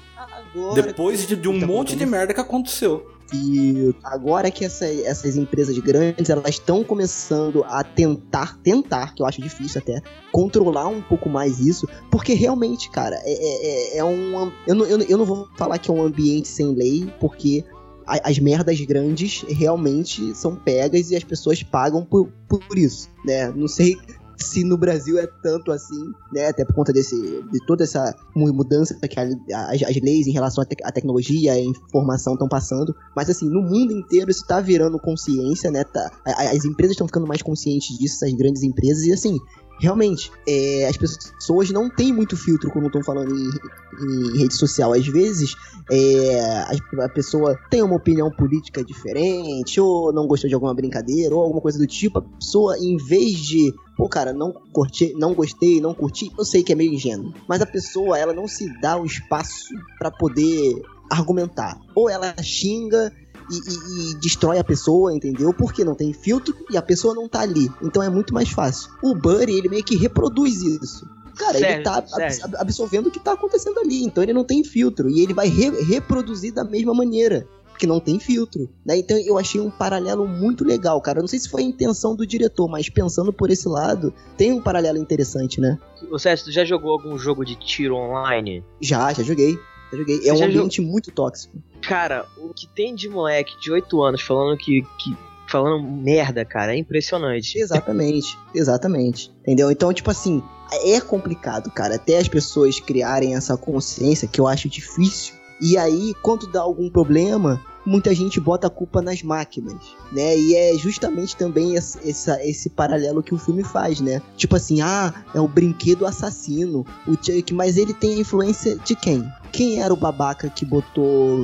Agora Depois de, de um Tá monte de merda que aconteceu. E agora que essa- essas empresas grandes elas estão começando a tentar, tentar, que eu acho difícil até, controlar um pouco mais isso, porque realmente, cara, é, é, é- é um. Eu não, eu, eu não vou falar que é um ambiente sem lei, porque as merdas grandes realmente são pegas e as pessoas pagam por, por isso, né? Não sei se no Brasil é tanto assim, né? Até por conta desse, de toda essa mu- mudança que a- as, leis em relação à, tec- à tecnologia e informação estão passando. Mas assim, no mundo inteiro isso tá virando consciência, né? Tá, a- a- as empresas estão ficando mais conscientes disso, as grandes empresas, e assim. Realmente, é, as pessoas não têm muito filtro quando estão falando em, em rede social. Às vezes, é, a, a pessoa tem uma opinião política diferente, ou não gostou de alguma brincadeira, ou alguma coisa do tipo. A pessoa, em vez de, pô, cara, não curti, não gostei, não curti, eu sei que é meio ingênuo. Mas a pessoa, ela não se dá o espaço pra poder argumentar. Ou ela xinga e, e- e destrói a pessoa, entendeu? Porque não tem filtro e a pessoa não tá ali. Então é muito mais fácil. O Buddy, ele meio que reproduz isso. Cara, ele tá absorvendo o que tá acontecendo ali. Então ele não tem filtro. E ele vai re- reproduzir da mesma maneira. Porque não tem filtro. Né? Então eu achei um paralelo muito legal, cara. Eu não sei se foi a intenção do diretor, mas pensando por esse lado, tem um paralelo interessante, né? Ô Sérgio, tu já jogou algum jogo de tiro online? Já, já joguei. Joguei. Você É um ambiente muito tóxico. Cara, o que tem de moleque de 8 anos falando que. que falando merda, cara, é impressionante. Exatamente, exatamente. Entendeu? Então, tipo assim, é complicado, cara. Até as pessoas criarem essa consciência, que eu acho difícil. E aí, quando dá algum problema, muita gente bota a culpa nas máquinas, né? E é justamente também esse, esse paralelo que o filme faz, né? Tipo assim, ah, é o brinquedo assassino, o Chuck, mas ele tem a influência de quem? Quem era o babaca que botou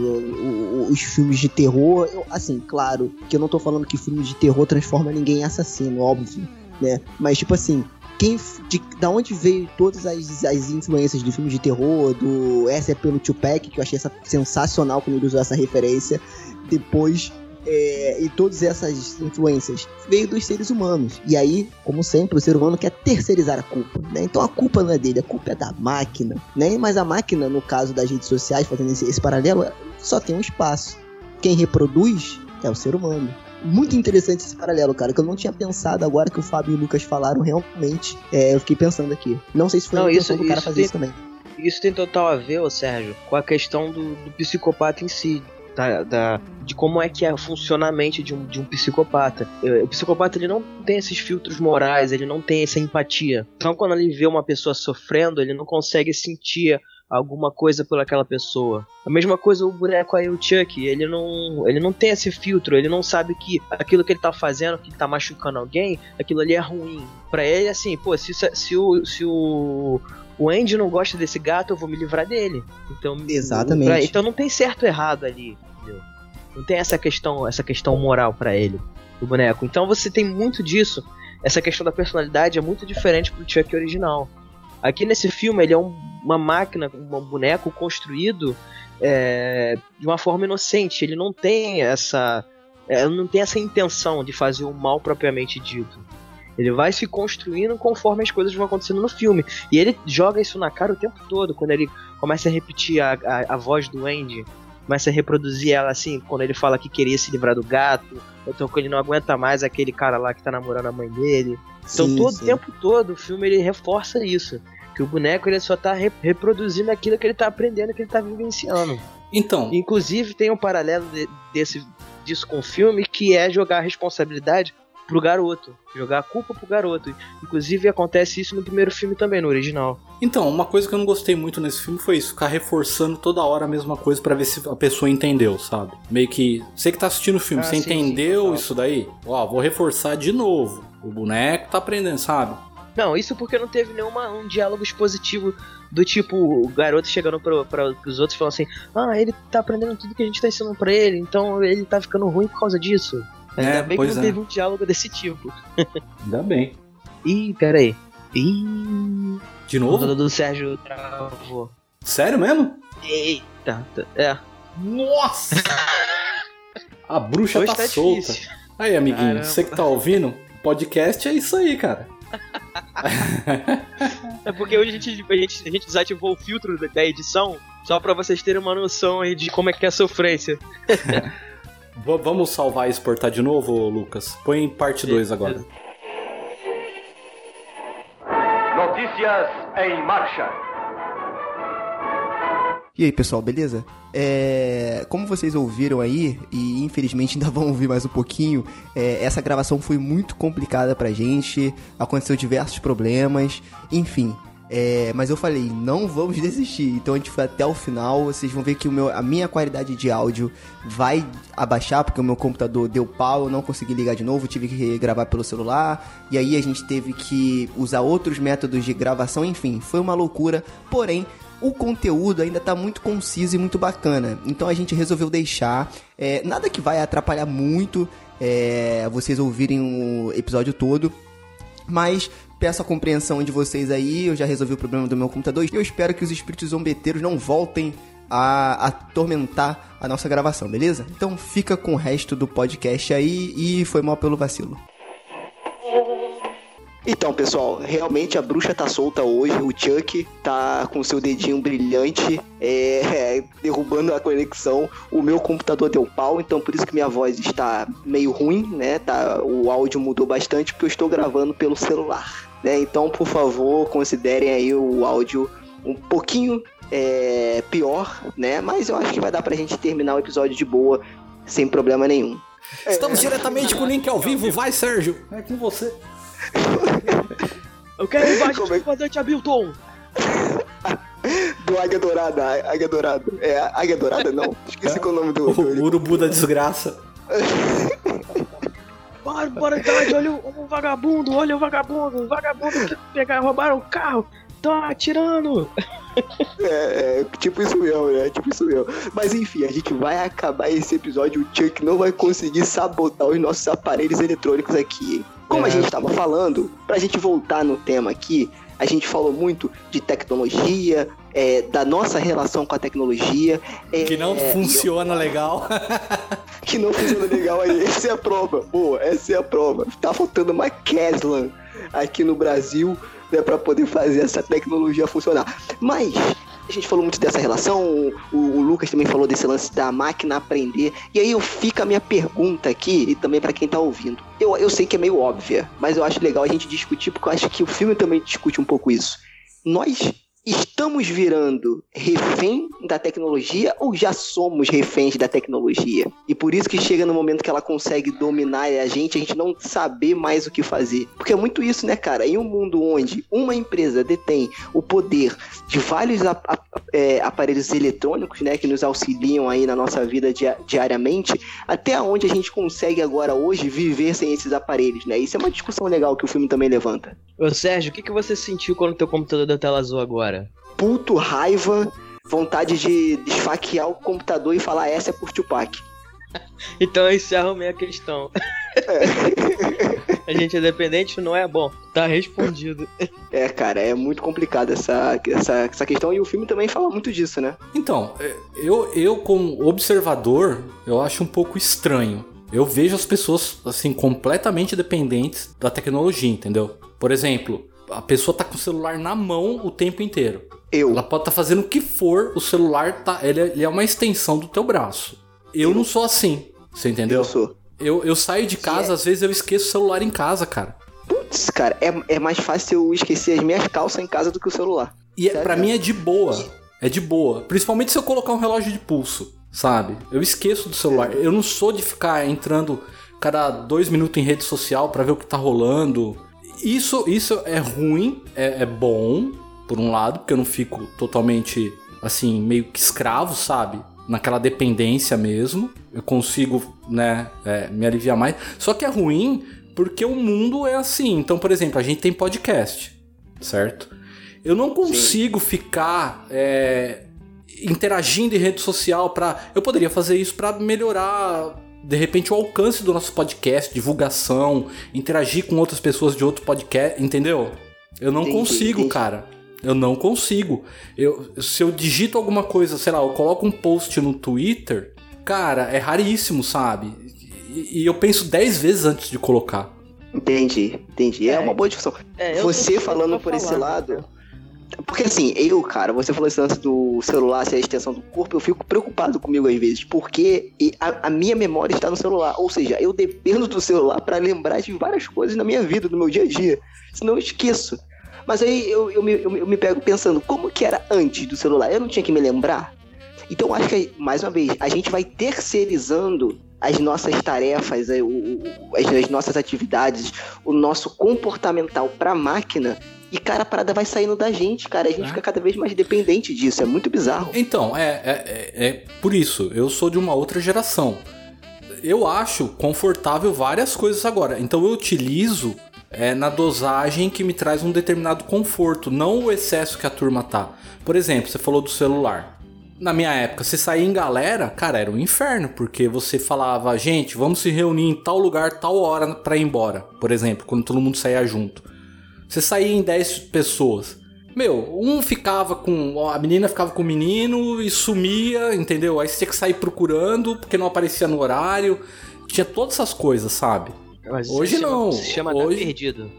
os filmes de terror? Eu- assim, claro, que eu não tô falando que filmes de terror transforma ninguém em assassino, óbvio, né? Mas tipo assim, quem de, da onde veio todas as, as influências de filmes de terror, do essa é pelo Tupac, que eu achei essa sensacional quando ele usou essa referência, depois é, e todas essas influências veio dos seres humanos. E aí, como sempre, o ser humano quer terceirizar a culpa, né? Então a culpa não é dele, a culpa é da máquina, né? Mas a máquina, no caso das redes sociais, fazendo esse, esse paralelo, só tem um espaço. Quem reproduz é o ser humano. Muito interessante esse paralelo, cara, que eu não tinha pensado agora que o Fábio e o Lucas falaram realmente. É, eu fiquei pensando aqui. Não sei se foi Não, a isso- do cara isso fazer tem- isso também. Isso tem total a ver, ô Sérgio, com a questão do, do psicopata em si. Da, da- de como é que é o funcionamento de um, de um psicopata. Eh, O psicopata ele não tem esses filtros morais, ele não tem essa empatia. Então, quando ele vê uma pessoa sofrendo, ele não consegue sentir alguma coisa por aquela pessoa. A mesma coisa o boneco aí, o Chuck, ele não, ele não tem esse filtro, ele não sabe que aquilo que ele tá fazendo, que ele tá machucando alguém, aquilo ali é ruim. Pra ele, assim, pô, se, se o. Se o o Andy não gosta desse gato, eu vou me livrar dele. Então, Exatamente. pra- então não tem certo ou errado ali, entendeu? Não tem essa questão, essa questão moral pra ele, do boneco. Então você tem muito disso. Essa questão da personalidade é muito diferente pro Chuck original. Aqui nesse filme ele é um- uma máquina, um boneco construído é, de uma forma inocente. Ele não tem essa, é, não tem essa intenção de fazer o mal propriamente dito. Ele vai se construindo conforme as coisas vão acontecendo no filme. E ele joga isso na cara o tempo todo, quando ele começa a repetir a, a, a voz do Andy, começa a reproduzir ela assim, quando ele fala que queria se livrar do gato, ou então quando ele não aguenta mais aquele cara lá que tá namorando a mãe dele. Então Sim, todo o tempo todo o filme ele reforça isso. Que o boneco ele só tá re- reproduzindo aquilo que ele tá aprendendo, que ele tá vivenciando. Então, Inclusive tem um paralelo de- desse, disso com o filme, que é jogar a responsabilidade pro garoto. Jogar a culpa pro garoto. Inclusive acontece isso no primeiro filme também, no original. então, uma coisa que eu não gostei muito nesse filme foi isso, ficar reforçando toda hora a mesma coisa pra ver se a pessoa entendeu, sabe? Meio que, você que tá assistindo o filme, Ah, você sim, sim, entendeu total. isso daí? Ó, vou reforçar de novo. O boneco tá aprendendo, sabe? Não, isso porque não teve nenhuma um diálogo expositivo do tipo o garoto chegando para os outros e falando assim: Ah, ele tá aprendendo tudo que a gente tá ensinando pra ele, então ele tá ficando ruim por causa disso. Ainda É, bem que não é. teve um diálogo desse tipo. Ainda bem. Ih, pera aí. Ih, De o novo? do, do Sérgio travou. Sério mesmo? Eita, tá- é. Nossa! A bruxa Hoje tá, tá solta. Aí, amiguinho, Caramba. você que tá ouvindo, podcast é isso aí, cara. É porque hoje a gente, a gente, a gente desativou o filtro da- edição só pra vocês terem uma noção aí de como é que é a sofrência. Vamos salvar e exportar de novo, Lucas? Põe em parte 2 agora. Notícias em marcha. E aí, pessoal, beleza? É, como vocês ouviram aí, e infelizmente ainda vão ouvir mais um pouquinho, é, essa gravação foi muito complicada pra gente, aconteceu diversos problemas, enfim. É, mas eu falei, não vamos desistir. Então a gente foi até o final. Vocês vão ver que o meu, a minha qualidade de áudio vai abaixar, porque o meu computador deu pau, eu não consegui ligar de novo, tive que gravar pelo celular. E aí a gente teve que usar outros métodos de gravação, enfim, foi uma loucura. Porém, o conteúdo ainda tá muito conciso e muito bacana. Então a gente resolveu deixar. É, nada que vai atrapalhar muito é, vocês ouvirem o episódio todo. Mas peço a compreensão de vocês aí. Eu já resolvi o problema do meu computador. E eu espero que os espíritos zombeteiros não voltem a atormentar a nossa gravação, beleza? Então fica com o resto do podcast aí e foi mal pelo vacilo. Então, pessoal, realmente a bruxa tá solta hoje. O Chuck tá com seu dedinho brilhante, é, derrubando a conexão. O meu computador deu pau, então por isso que minha voz está meio ruim, né? Tá, o áudio mudou bastante porque eu estou gravando pelo celular. Né? Então, por favor, considerem aí o áudio um pouquinho é, pior, né? Mas eu acho que vai dar pra gente terminar o episódio de boa, sem problema nenhum. Estamos diretamente com o link ao vivo, vai Sérgio! É com você. Eu quero embaixo Como é do comandante Hamilton. Do Águia Dourada, Águia Dourada. É, Águia Dourada não? Esqueci qual é o nome do. O do... urubu da desgraça. Barbaridade, olha o, o vagabundo, olha o vagabundo, o vagabundo que pegar, roubaram o carro, estão atirando. É, é, tipo isso mesmo, né? Tipo isso mesmo. Mas enfim, a gente vai acabar esse episódio. O Chuck não vai conseguir sabotar os nossos aparelhos eletrônicos aqui. hein? Como a É. gente estava falando, pra gente voltar no tema aqui, a gente falou muito de tecnologia, é, da nossa relação com a tecnologia. é, Que não funciona legal. que não funciona legal aí. Essa é a prova. Pô, essa é a prova. Tá faltando uma Keslan aqui no Brasil, né, para poder fazer essa tecnologia funcionar. Mas a gente falou muito dessa relação, o, o Lucas também falou desse lance da máquina aprender. E aí eu fica a minha pergunta aqui, e também para quem tá ouvindo. Eu, eu sei que é meio óbvia, mas eu acho legal a gente discutir, porque eu acho que o filme também discute um pouco isso. Nós estamos virando refém da tecnologia ou já somos reféns da tecnologia? E por isso que chega no momento que ela consegue dominar a gente, a gente não saber mais o que fazer. Porque é muito isso, né, cara? Em um mundo onde uma empresa detém o poder de vários ap- ap- é, aparelhos eletrônicos, né, que nos auxiliam aí na nossa vida dia- diariamente, até onde a gente consegue agora hoje viver sem esses aparelhos, né? Isso é uma discussão legal que o filme também levanta. Ô Sérgio, o que, que você sentiu quando teu computador deu tela azul agora? Puto, raiva, vontade de esfaquear o computador e falar essa é por Tupac. Então eu encerro a minha questão. a gente é dependente não é bom. Tá respondido. É, cara, é muito complicado essa, essa, essa questão e o filme também fala muito disso, né? Então, é, eu, eu como observador, eu acho um pouco estranho. Eu vejo as pessoas, assim, completamente dependentes da tecnologia, entendeu? Por exemplo, a pessoa tá com o celular na mão o tempo inteiro. Eu. Ela pode estar fazendo o que for, o celular tá, ele, é- ele é uma extensão do teu braço. Eu não sou assim, você entendeu? Eu sou. Eu, eu saio de casa, às vezes eu esqueço o celular em casa, cara. Putz, cara, é, é mais fácil eu esquecer as minhas calças em casa do que o celular. E é, Sério? pra mim é de boa. É de boa. Principalmente se eu colocar um relógio de pulso, sabe? Eu esqueço do celular. Eu não sou de ficar entrando cada dois minutos em rede social pra ver o que tá rolando. Isso, isso é ruim, é, é bom, por um lado, porque eu não fico totalmente, assim, meio que escravo, sabe? Naquela dependência mesmo. Eu consigo, né, é, me aliviar mais. Só que é ruim porque o mundo é assim. Então, por exemplo, a gente tem podcast, certo? Eu não consigo ficar é, interagindo em rede social para. Eu poderia fazer isso para melhorar, de repente, o alcance do nosso podcast, divulgação, interagir com outras pessoas de outro podcast, entendeu? Eu não Entendi, consigo, entendi. cara. Eu não consigo. Eu, se eu digito alguma coisa, sei lá, eu coloco um post no Twitter, cara, é raríssimo, sabe? E, e eu penso 10 vezes antes de colocar. Entendi, entendi. É, É. uma boa discussão. É, Você falando por esse falar, lado. Porque assim, eu, cara, você falou esse lance do celular ser a extensão do corpo, eu fico preocupado comigo às vezes, porque a, a minha memória está no celular. Ou seja, eu dependo do celular para lembrar de várias coisas na minha vida, no meu dia a dia. Senão eu esqueço. Mas aí eu, eu, me, eu, eu me pego pensando, como que era antes do celular? Eu não tinha que me lembrar? Então acho que, mais uma vez, a gente vai terceirizando as nossas tarefas, as, as nossas atividades, o nosso comportamental pra máquina. E, cara, a parada vai saindo da gente, cara. A gente É. fica cada vez mais dependente disso. É muito bizarro. Então, é, é, é, é por isso, eu sou de uma outra geração. Eu acho confortável várias coisas agora. Então eu utilizo é, na dosagem que me traz um determinado conforto, não o excesso que a turma tá. Por exemplo, você falou do celular. Na minha época, você saía em galera, cara, era um inferno, porque você falava, gente, vamos se reunir em tal lugar, tal hora pra ir embora. Por exemplo, quando todo mundo saía junto. Você saía em 10 pessoas. Meu, um ficava com. A menina ficava com o menino e sumia, entendeu? Aí você tinha que sair procurando porque não aparecia no horário. Tinha todas essas coisas, sabe? Mas Hoje se chama- não. Se chama Hoje- dar perdido.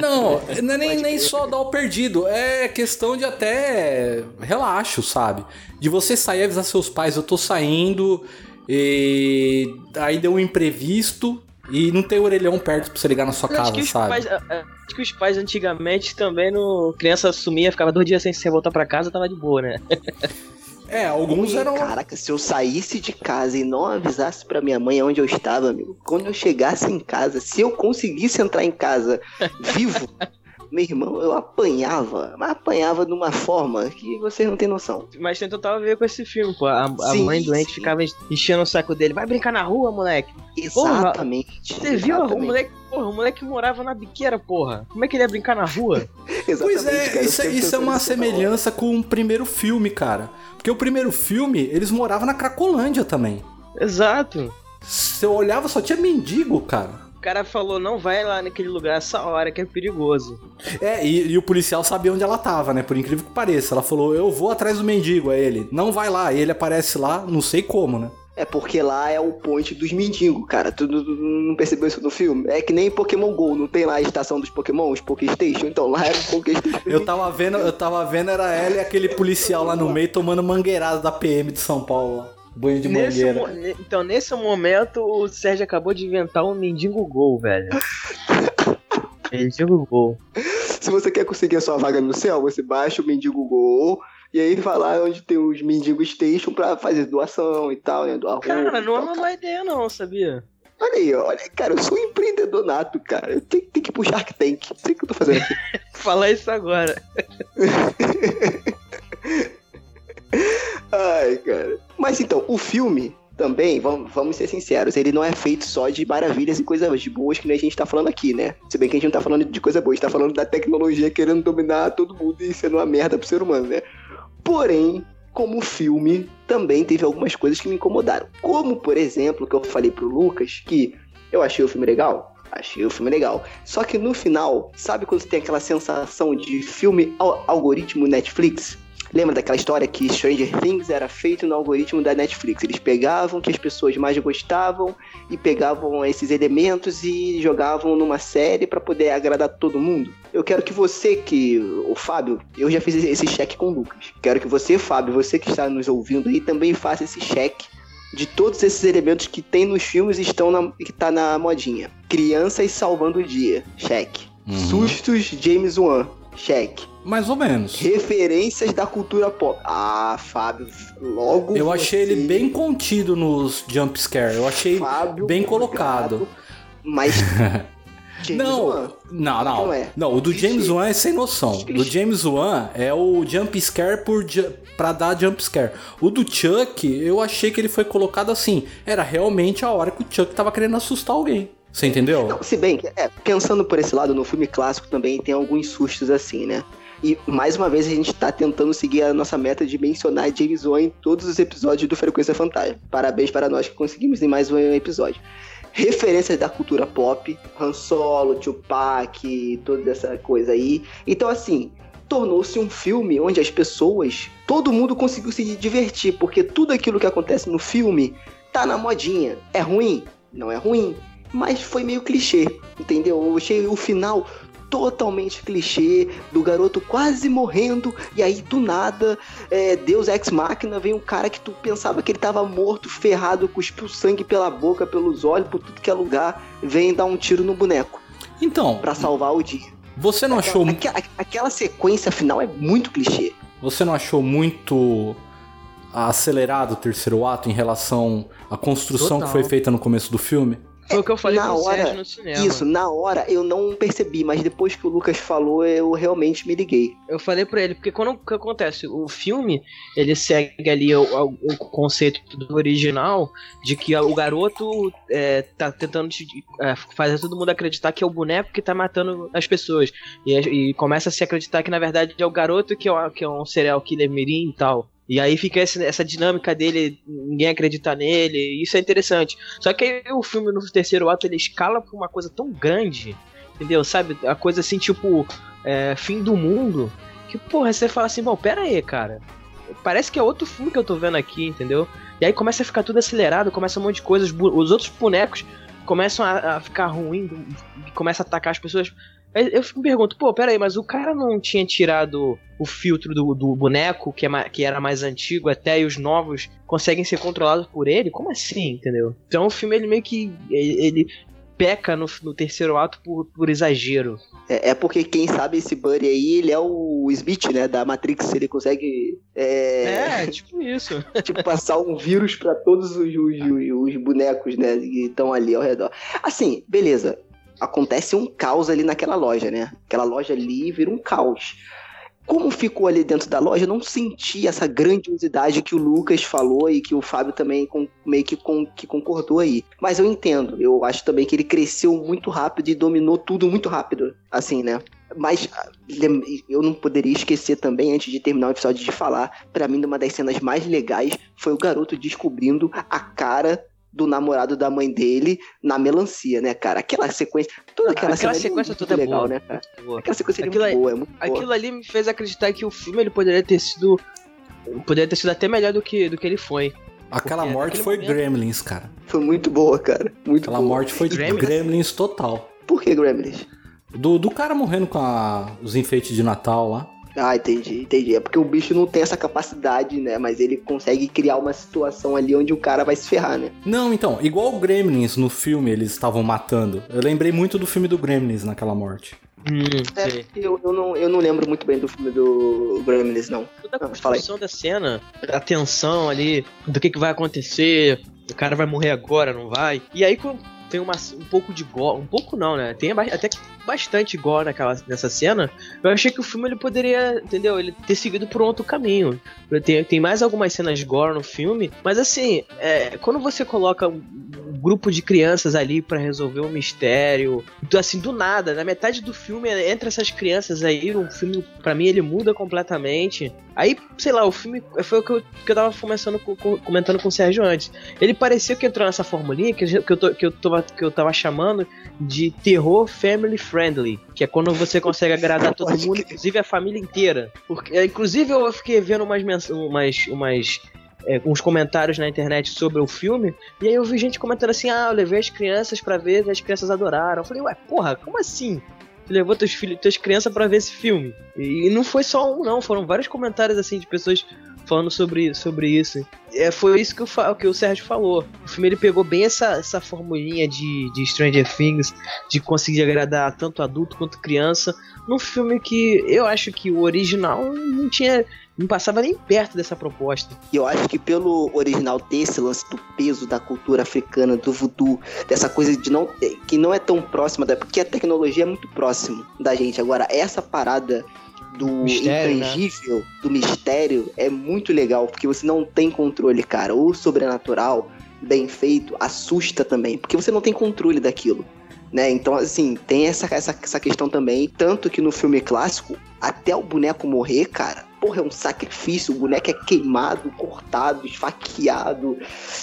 Não, não é nem, nem só dar o perdido. É questão de até relaxo, sabe? De você sair e avisar seus pais, eu tô saindo, e aí deu um imprevisto e não tem orelhão perto pra você ligar na sua Acho casa, que, os sabe? pais, a- a- acho que os pais antigamente também, no criança sumia, ficava dois dias sem, sem voltar pra casa, tava de boa, né? É, alguns eram. Caraca, se eu saísse de casa e não avisasse pra minha mãe onde eu estava, amigo, quando eu chegasse em casa, se eu conseguisse entrar em casa vivo, meu irmão, eu apanhava, mas apanhava de uma forma que vocês não têm noção. Mas tem total a ver com esse filme, pô. A, a Sim, mãe doente sim. ficava enchendo o saco dele. Vai brincar na rua, moleque. Exatamente. Você viu? O moleque, porra, o moleque morava na biqueira, porra. Como é que ele ia brincar na rua? exatamente, Pois é, cara, isso, é- isso é uma semelhança com o primeiro filme, cara. Porque o primeiro filme, eles moravam na Cracolândia também. Exato. Se eu olhava, só tinha mendigo, cara. O cara falou, não vai lá naquele lugar essa hora que é perigoso. É, e, e o policial sabia onde ela tava, né? Por incrível que pareça. Ela falou, eu vou atrás do mendigo. Aí ele, não vai lá. E ele aparece lá, não sei como, né? É porque lá é o ponte dos mendigos, cara. Tu, tu- tu não percebeu isso no filme? É que nem em Pokémon GO, não tem lá a estação dos Pokémon, os Pokéstation? Então lá era o Pokéstation. Eu tava vendo, eu tava vendo, era ela e aquele policial lá no meio tomando mangueirada da PM de São Paulo. Banho de Nesse mangueira. mo- então, nesse momento, o Sérgio acabou de inventar um mendigo gol, velho. mendigo gol. Se você quer conseguir a sua vaga no céu, você baixa o Mendigo Go e aí vai lá onde tem os Mendigos Station pra fazer doação e tal, né? Doar Cara, não é uma má ideia não, sabia? Olha aí, olha, cara, eu sou um empreendedor nato, cara. Eu tenho, tenho que puxar. Não sei o que eu tô fazendo aqui. Falar isso agora. Ai, cara. Mas então, o filme também, vamos, vamos ser sinceros, ele não é feito só de maravilhas e coisas boas que nem a gente tá falando aqui, né? Se bem que a gente não tá falando de coisa boa, a gente tá falando da tecnologia querendo dominar todo mundo e sendo uma merda pro ser humano, né? Porém, como filme, também teve algumas coisas que me incomodaram. Como, por exemplo, que eu falei pro Lucas, que eu achei o filme legal. Achei o filme legal. Só que no final, sabe quando você tem aquela sensação de filme al- algoritmo Netflix? Lembra daquela história que Stranger Things era feito no algoritmo da Netflix? Eles pegavam o que as pessoas mais gostavam e pegavam esses elementos e jogavam numa série pra poder agradar todo mundo. Eu quero que você, que o Fábio, eu já fiz esse cheque com o Lucas. Quero que você, Fábio, você que está nos ouvindo aí, também faça esse cheque de todos esses elementos que tem nos filmes e estão na, que tá na modinha. Crianças salvando o dia, cheque. Uhum. Sustos James Wan, cheque. Mais ou menos. Referências da cultura pop. Ah, Fábio, logo Eu achei você, ele bem contido nos jump scare. Eu achei Fábio, bem obrigado, colocado. Mas James Não, Wan, não, não. Não é. Não, o do. James Wan é sem noção. Do James Wan é o jump scare por pra dar jump scare. O do Chuck, eu achei que ele foi colocado assim. Era realmente a hora que o Chuck tava querendo assustar alguém. Você entendeu? Não, se bem que, é, pensando por esse lado, no filme clássico também tem alguns sustos assim, né? E mais uma vez a gente tá tentando seguir a nossa meta de mencionar James Wan em todos os episódios do Frequência Fantasma. Parabéns para nós que conseguimos em mais um episódio. Referências da cultura pop, Han Solo, Tupac, toda essa coisa aí. Então, assim, tornou-se um filme onde as pessoas, todo mundo conseguiu se divertir, porque tudo aquilo que acontece no filme tá na modinha. É ruim? Não é ruim mas foi meio clichê, entendeu? Eu achei o final totalmente clichê, do garoto quase morrendo, e aí do nada, é, Deus Ex Machina, vem um cara que tu pensava que ele tava morto, ferrado, cuspiu sangue pela boca, pelos olhos, por tudo que é lugar, vem dar um tiro no boneco Então, pra salvar o dia. você não achou, Aquela, aquela sequência final é muito clichê. você não achou muito acelerado o terceiro ato em relação à construção Total. que foi feita no começo do filme? Foi o que eu falei na hora- no cinema. Isso, na hora eu não percebi, mas depois que o Lucas falou, eu realmente me liguei. Eu falei pra ele, porque quando o que acontece? O filme, ele segue ali o, o- conceito do original de que o garoto é, tá tentando te- é, fazer todo mundo acreditar que é o boneco que tá matando as pessoas. E, e começa a se acreditar que na verdade é o garoto que é, que é um serial killer mirim e tal. E aí fica esse- essa dinâmica dele, ninguém acredita nele, isso é interessante. Só que aí o filme no terceiro ato ele escala pra uma coisa tão grande, entendeu? Sabe? A coisa assim, tipo, é, fim do mundo. Que, porra, você fala assim, bom, pera aí, cara. Parece que é outro filme que eu tô vendo aqui, entendeu? E aí começa a ficar tudo acelerado, começa um monte de coisas, os outros bonecos começam a, a ficar ruim, começa a atacar as pessoas. Eu me pergunto, pô, pera aí, mas o cara não tinha tirado o filtro do, do boneco, que, é que era mais antigo até, e os novos conseguem ser controlados por ele? Como assim, entendeu? Então o filme, ele meio que. ele, ele peca no, no terceiro ato por, por exagero. É, é porque quem sabe esse Buddy aí, ele é o Smith, né, da Matrix, ele consegue é, É, tipo isso. tipo, passar um vírus pra todos os, os- os bonecos, né, que estão ali ao redor. Assim, beleza. Acontece um caos ali naquela loja, né? Aquela loja ali vira um caos. Como ficou ali dentro da loja, eu não senti essa grandiosidade que o Lucas falou e que o Fábio também com- meio que, com- que concordou aí. Mas eu entendo, eu acho também que ele cresceu muito rápido e dominou tudo muito rápido, assim, né? Mas ah, eu não poderia esquecer também, antes de terminar o episódio, de falar, pra mim, uma das cenas mais legais foi o garoto descobrindo a cara do namorado da mãe dele na melancia, né, cara? Aquela sequência, toda aquela, Aquela cena ali sequência muito toda é legal, boa. né, cara? Boa. Aquela sequência é Aquilo muito aí- boa, é muito boa. Aquilo ali me fez acreditar que o filme ele poderia ter sido. Poderia ter sido até melhor do que, do que ele foi. Aquela Porque morte foi momento- Gremlins, cara. Foi muito boa, cara. Muito Aquela boa. morte foi Gremlins? Gremlins total. Por que Gremlins? Do, do cara morrendo com a- os enfeites de Natal lá. Ah, entendi, entendi. É porque o bicho não tem essa capacidade, né? Mas ele consegue criar uma situação ali onde o cara vai se ferrar, né? Não, então, igual o Gremlins no filme eles estavam matando. Eu lembrei muito do filme do Gremlins naquela morte. Hum, É, eu, eu, não, eu não lembro muito bem do filme do Gremlins, não. Toda a construção da cena, a tensão ali, do que, que vai acontecer, o cara vai morrer agora, não vai. E aí quando tem uma, um pouco de gore, um pouco não, né? Tem até bastante gore naquela, nessa cena. Eu achei que o filme ele poderia, entendeu? Ele ter seguido por um outro caminho. Tem, tem mais algumas cenas gore no filme, mas assim, é, quando você coloca grupo de crianças ali pra resolver um mistério, do- assim, do nada, na metade do filme, entra essas crianças aí, o filme, pra mim, ele muda completamente. Aí, sei lá, o filme foi o que eu, que eu tava começando, com- com- comentando com o Sérgio antes. Ele parecia que entrou nessa formulinha que, eu- que, eu, tô- que, eu, tava, que eu tava chamando de terror family friendly, que é quando você consegue agradar todo mundo, inclusive a família inteira. Porque, inclusive, eu fiquei vendo umas, umas, umas é, uns comentários na internet sobre o filme, e aí eu vi gente comentando assim: ah, eu levei as crianças pra ver e as crianças adoraram. Eu falei, ué, porra, como assim? Tu levou teus filhos, tuas crianças pra ver esse filme? E não foi só um, não, foram vários comentários assim de pessoas falando sobre, sobre isso. É, foi isso que o, Fa- que o Sérgio falou. O filme ele pegou bem essa, essa formulinha de, de Stranger Things, de conseguir agradar tanto adulto quanto criança, num filme que eu acho que o original não tinha. não passava nem perto dessa proposta. E eu acho que pelo original ter esse lance do peso da cultura africana, do voodoo, dessa coisa de não que não é tão próxima da, porque a tecnologia é muito próximo da gente. Agora essa parada do Mistério, né? intangível, do mistério é muito legal, porque você não tem controle, cara. O sobrenatural bem feito assusta também, porque você não tem controle daquilo. Né? Então, assim, tem essa, essa, essa questão também. Tanto que no filme clássico, até o boneco morrer, cara, porra, é um sacrifício. O boneco é queimado, cortado, esfaqueado,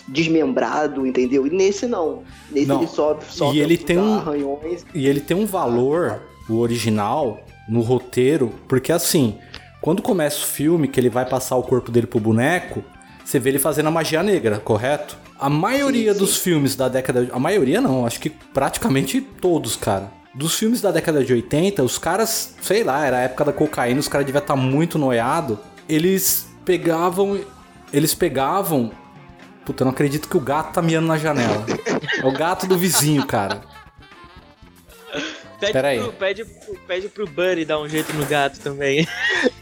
desmembrado, entendeu? E nesse não. Nesse Não. ele sofre, sofre E ele tem um- arranhões. E ele tem um valor, o original, no roteiro, porque assim, quando começa o filme, que ele vai passar o corpo dele pro boneco, você vê ele fazendo a magia negra, correto? A maioria Sim, dos filmes da década. A maioria não, acho que praticamente todos, cara. Dos filmes da década de 80, os caras, sei lá, era a época da cocaína, os caras deviam estar muito noiado. Eles pegavam. Eles pegavam. Puta, eu não acredito que o gato tá miando na janela. É o gato do vizinho, cara. Pede, Pera aí. pro, pede, pro, pede pro Buddy dar um jeito no gato também.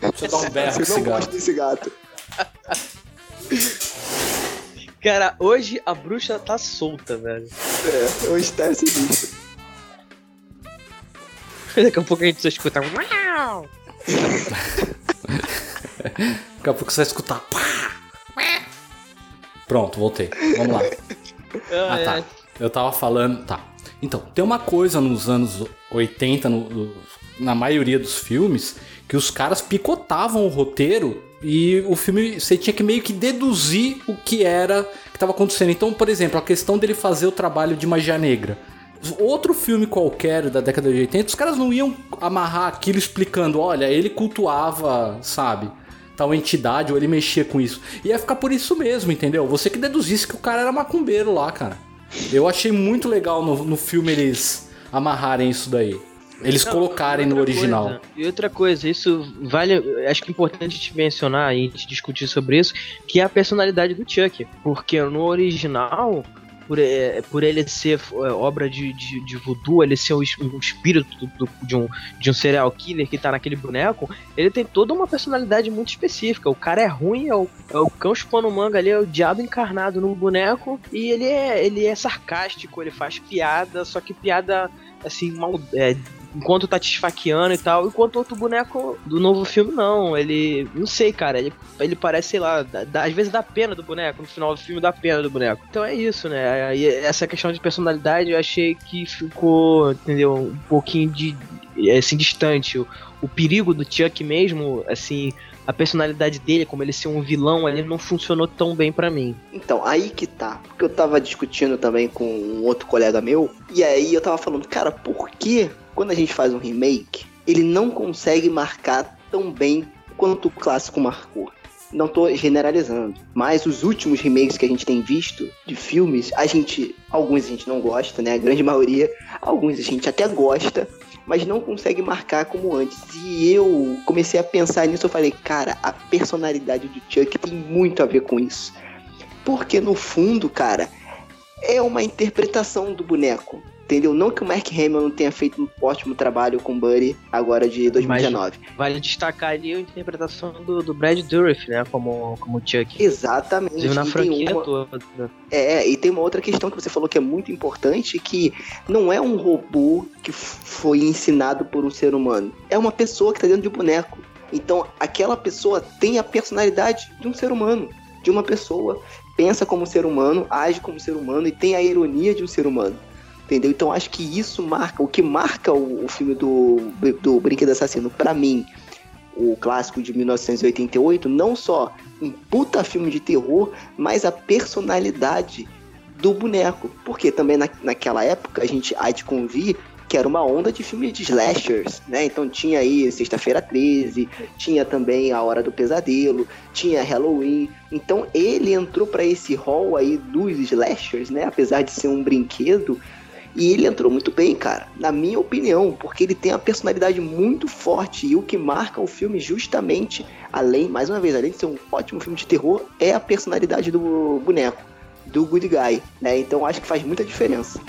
Deixa eu dar um berro esse não gato. gosta desse gato. Cara, hoje a bruxa tá solta, velho. É, hoje tá sinistro. Daqui a pouco a gente só escuta. Daqui a pouco você vai escutar. Pronto, voltei. Vamos lá. Ah, tá. Eu tava falando. Tá. Então, tem uma coisa nos anos 80, no- na maioria dos filmes, que os caras picotavam o roteiro e o filme você tinha que meio que deduzir o que era que tava acontecendo. Então, por exemplo, a questão dele fazer o trabalho de magia negra. Outro filme qualquer da década de 80, os caras não iam amarrar aquilo explicando, olha, ele cultuava, sabe? tal entidade ou ele mexia com isso. Ia ficar por isso mesmo, entendeu? Você que deduzisse que o cara era macumbeiro lá, cara. Eu achei muito legal no, no filme eles amarrarem isso daí. Eles Não, colocarem no original. coisa- e outra coisa, isso vale. Acho que é importante te mencionar e a gente discutir sobre isso, que é a personalidade do Chuck. Porque no original, por, é, por ele ser é, obra de, de, de voodoo, ele ser es- o espírito do- de, um, de um serial killer que tá naquele boneco, ele tem toda uma personalidade muito específica. O cara é ruim, é o, é o cão chupando manga ali, é o diabo encarnado no boneco, e ele é, ele é sarcástico, ele faz piada, só que piada assim, mal, é, enquanto tá te esfaqueando e tal, enquanto outro boneco do novo filme não, ele, não sei, cara, ele, ele parece, sei lá, dá- dá- às vezes dá pena do boneco, no final do filme dá pena do boneco. Então é isso, né, e essa questão de personalidade eu achei que ficou, entendeu, um pouquinho de, assim, distante, o, o perigo do Chuck mesmo, assim, a personalidade dele, como ele ser um vilão, ele não funcionou tão bem pra mim. Então, aí que tá. Porque eu tava discutindo também com um outro colega meu. E aí eu tava falando, cara, por que quando a gente faz um remake, ele não consegue marcar tão bem quanto o clássico marcou? Não tô generalizando, mas os últimos remakes que a gente tem visto de filmes, a gente, alguns a gente não gosta, né? A grande maioria, alguns a gente até gosta, mas não consegue marcar como antes. E eu comecei a pensar nisso, eu falei, cara, a personalidade do Chuck tem muito a ver com isso. Porque no fundo, cara, é uma interpretação do boneco. Entendeu? Não que o Mark Hamill não tenha feito um ótimo trabalho com o Buddy agora de 2019. Vale destacar ali a interpretação do, do Brad Dourif, né, como, como Chuck. Exatamente. Inclusive na franquia uma- toda. É, e tem uma outra questão que você falou que é muito importante, que não é um robô que foi ensinado por um ser humano. É uma pessoa que tá dentro de um boneco. Então, aquela pessoa tem a personalidade de um ser humano, de uma pessoa, pensa como ser humano, age como ser humano e tem a ironia de um ser humano. Entendeu? Então acho que isso marca, o que marca o, o filme do, do Brinquedo Assassino, pra mim, o clássico de 1988, não só um puta filme de terror, mas a personalidade do boneco. Porque também na, naquela época a gente há de convir que era uma onda de filmes de slashers, né? Então tinha aí Sexta-feira 13, tinha também A Hora do Pesadelo, tinha Halloween. Então ele entrou para esse hall aí dos slashers, né? Apesar de ser um brinquedo, e ele entrou muito bem, cara, na minha opinião, porque ele tem uma personalidade muito forte e o que marca o filme justamente, além, mais uma vez, além de ser um ótimo filme de terror, é a personalidade do boneco, do good guy, né? Então acho que faz muita diferença.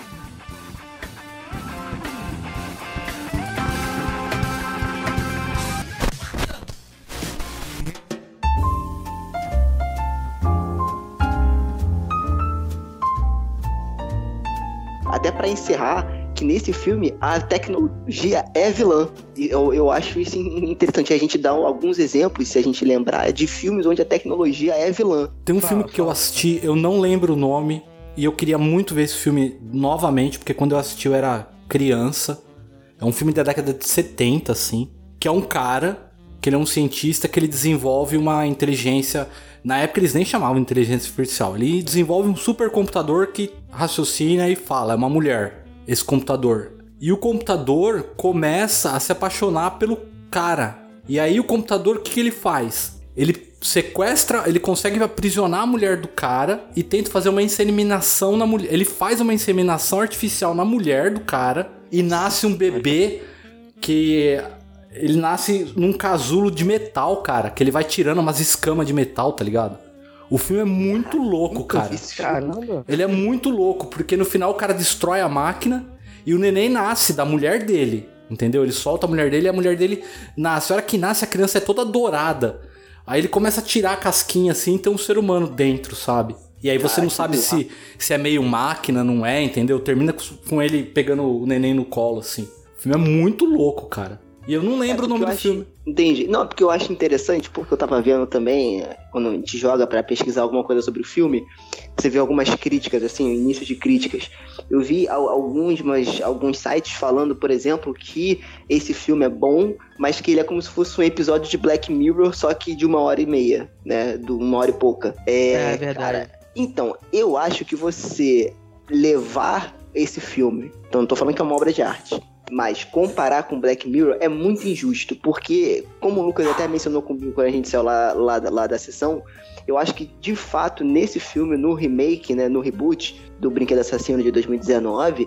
Pra encerrar, que nesse filme a tecnologia é vilã. E eu, eu acho isso interessante. A gente dá alguns exemplos, se a gente lembrar, de filmes onde a tecnologia é vilã. Tem um Fala, filme que eu fala. assisti, eu não lembro o nome, e eu queria muito ver esse filme novamente, porque quando eu assisti eu era criança. É um filme da década de 70, assim, que é um cara, que ele é um cientista, que ele desenvolve uma inteligência. Na época eles nem chamavam inteligência artificial. Ele desenvolve um supercomputador que raciocina e fala, é uma mulher, esse computador. E o computador começa a se apaixonar pelo cara. E aí o computador, o que, que ele faz? Ele sequestra, ele consegue aprisionar a mulher do cara e tenta fazer uma inseminação na mulher. Ele faz uma inseminação artificial na mulher do cara e nasce um bebê que ele nasce num casulo de metal, cara, que ele vai tirando umas escamas de metal, tá ligado? O filme é muito louco, cara. filme. Caramba. Ele é muito louco, porque no final o cara destrói a máquina e o neném nasce da mulher dele. Entendeu? Ele solta a mulher dele e a mulher dele nasce. A hora que nasce, a criança é toda dourada. Aí ele começa a tirar a casquinha assim e tem um ser humano dentro, sabe? E aí você Ah, não sabe se, se é meio máquina, não é, entendeu? Termina com, com ele pegando o neném no colo, assim. O filme é muito louco, cara. E eu não lembro É, o nome do acho- filme. Entendi. Não, porque eu acho interessante, porque eu tava vendo também, é, quando a gente joga pra pesquisar alguma coisa sobre o filme, você vê algumas críticas, assim, início de críticas. Eu vi al- alguns, mas, alguns sites falando, por exemplo, que esse filme é bom, mas que ele é como se fosse um episódio de Black Mirror, só que de uma hora e meia, né? De uma hora e pouca. É, É, verdade. Então, eu acho que você levar esse filme, então não tô falando que é uma obra de arte, mas comparar com Black Mirror é muito injusto, porque, como o Lucas até mencionou comigo quando a gente saiu lá, lá, lá da sessão, eu acho que, de fato, nesse filme, no remake, né, no reboot do Brinquedo Assassino de 2019,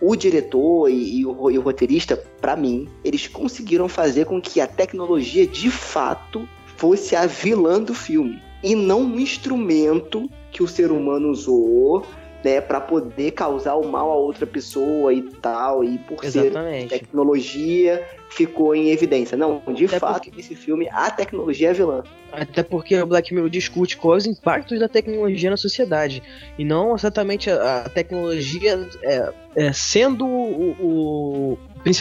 o diretor e, e o, e o roteirista, pra mim, eles conseguiram fazer com que a tecnologia, de fato, fosse a vilã do filme. E não um instrumento que o ser humano usou, né, para poder causar o mal a outra pessoa e tal, e por ser Exatamente. tecnologia ficou em evidência. Não, de Até fato, nesse filme a tecnologia é vilã. Até porque o Black Mirror discute quais os impactos da tecnologia na sociedade. E não exatamente a, tecnologia é, é, sendo o, o,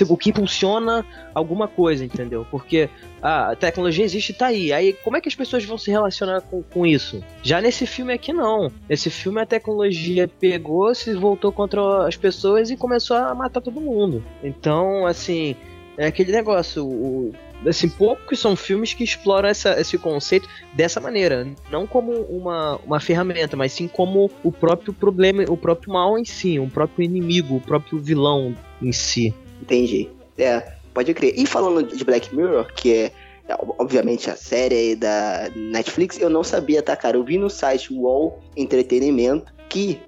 o que impulsiona alguma coisa, entendeu? Porque a tecnologia existe e tá aí. Aí como é que as pessoas vão se relacionar com, com isso? Já nesse filme aqui não. Nesse filme a tecnologia pegou, se voltou contra as pessoas e começou a matar todo mundo. Então, assim, é aquele negócio. O, assim, poucos são filmes que exploram essa, esse conceito dessa maneira. Não como uma, uma ferramenta, mas sim como o próprio problema, o próprio mal em si, o próprio inimigo, o próprio vilão em si. Entendi. É, pode crer. E falando de Black Mirror, que é, obviamente a série da Netflix, eu não sabia, tá, cara? Eu vi no site Wall Entretenimento que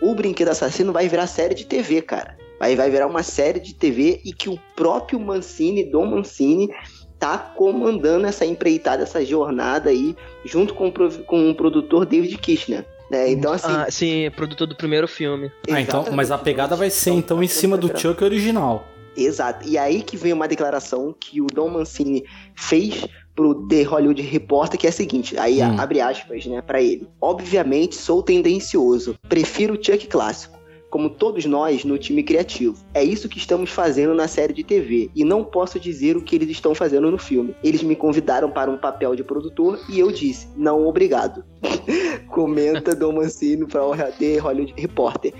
o Brinquedo Assassino vai virar série de TV, cara. Vai, vai virar uma série de TV e que o próprio Mancini, Dom Mancini, tá comandando essa empreitada, essa jornada aí, junto com com o produtor David Kirchner. né? Então, assim. ah, sim, produtor do primeiro filme. Ah, então, mas a pegada vai ser então em cima do Chuck original. Exato. E aí que vem uma declaração que o Dom Mancini fez pro The Hollywood Reporter, que é a seguinte, aí Hum. abre aspas, né, pra ele. Obviamente sou tendencioso, prefiro o Chuck clássico, como todos nós no time criativo. É isso que estamos fazendo na série de TV, e não posso dizer o que eles estão fazendo no filme. Eles me convidaram para um papel de produtor e eu disse, não obrigado. Comenta Dom Mancini para o The Hollywood Reporter.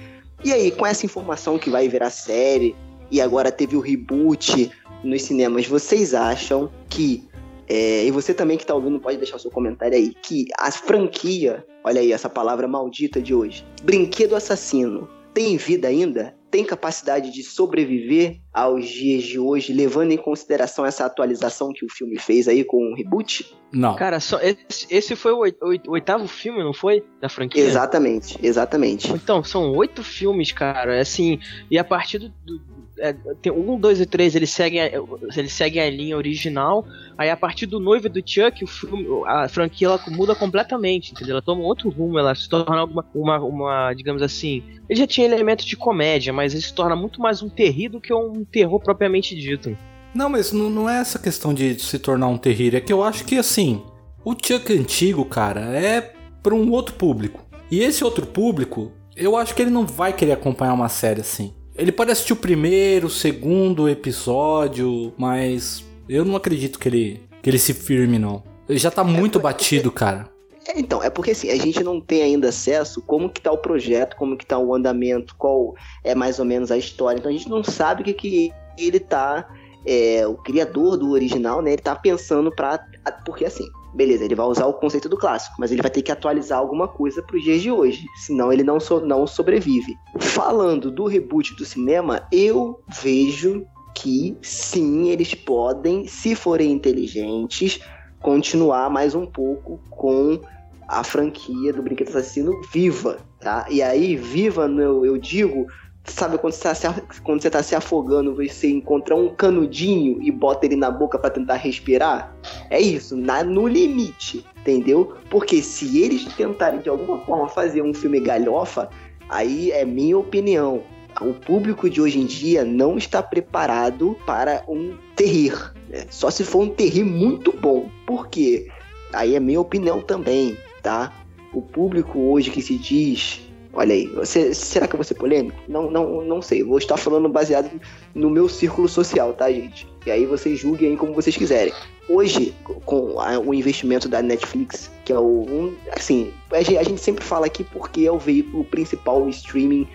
E aí, com essa informação que vai virar série, e agora teve o reboot nos cinemas, vocês acham que. é, e você também que tá ouvindo pode deixar o seu comentário aí. Que a franquia, olha aí essa palavra maldita de hoje, Brinquedo Assassino, tem vida ainda? Tem capacidade de sobreviver aos dias de hoje, levando em consideração essa atualização que o filme fez aí com o reboot? Não. Cara, só, esse, esse foi o, oit- oit- oitavo filme, não foi? Da franquia? Exatamente, exatamente. Então, são oito filmes, cara. Assim, e a partir do. do- é, tem um, dois e três, eles seguem, a, eles seguem a linha original. Aí a partir do noivo do Chuck, o a franquia ela muda completamente, entendeu? Ela toma outro rumo, ela se torna alguma, uma, uma, digamos assim. Ele já tinha elementos de comédia, mas ele se torna muito mais um terri do que um terror propriamente dito. Não, mas não, não é essa questão de se tornar um terrível. É que eu acho que, assim, o Chuck antigo, cara, é pra um outro público. E esse outro público, eu acho que ele não vai querer acompanhar uma série assim. Ele pode assistir o primeiro, o segundo episódio, mas eu não acredito que ele, que ele se firme, não. Ele já tá muito batido, cara. É, então, é porque assim, a gente não tem ainda acesso como que tá o projeto, como que tá o andamento, qual é mais ou menos a história. Então a gente não sabe o que, que ele tá. é, o criador do original, né? Ele tá pensando pra. Porque assim, beleza, ele vai usar o conceito do clássico, mas ele vai ter que atualizar alguma coisa pros dias de hoje. Senão ele não, so- não sobrevive. Falando do reboot do cinema, eu vejo que sim, eles podem, se forem inteligentes, continuar mais um pouco com a franquia do Brinquedo Assassino viva, tá? E aí, viva, eu, eu digo, sabe quando você, tá se, quando você tá se afogando, você encontra um canudinho e bota ele na boca pra tentar respirar? É isso, na, no limite, entendeu? Porque se eles tentarem de alguma forma fazer um filme galhofa, aí é minha opinião. O público de hoje em dia não está preparado para um terrir. né? Só se for um terrir muito bom. Por quê? Aí é minha opinião também, tá? o público hoje que se diz. Olha aí, você- será que eu vou ser polêmico? Não, não, não sei. Vou estar falando baseado no meu círculo social, tá, gente? E aí vocês julguem aí como vocês quiserem. Hoje, com a- o investimento da Netflix, que é o. Um, assim, a gente, a gente sempre fala aqui porque é o veículo principal o streaming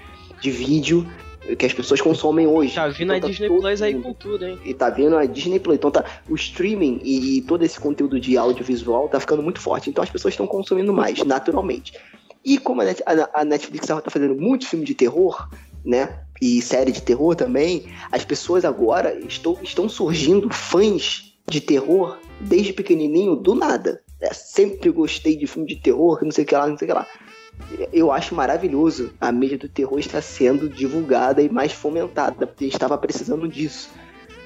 de vídeo que as pessoas consomem hoje. Tá vindo a Então Disney Plus aí com tudo, hein? e tá vendo a Disney Plus. Então tá, o streaming e, e todo esse conteúdo de audiovisual tá ficando muito forte. Então as pessoas estão consumindo mais, naturalmente. E como a, Net- a- a Netflix tá fazendo muito filme de terror, né? E série de terror também, as pessoas agora estão, estão surgindo fãs de terror desde pequenininho, do nada. É, sempre gostei de filme de terror, não sei o que lá, não sei o que lá. Eu acho maravilhoso a mídia do terror estar sendo divulgada e mais fomentada, porque a gente estava precisando disso.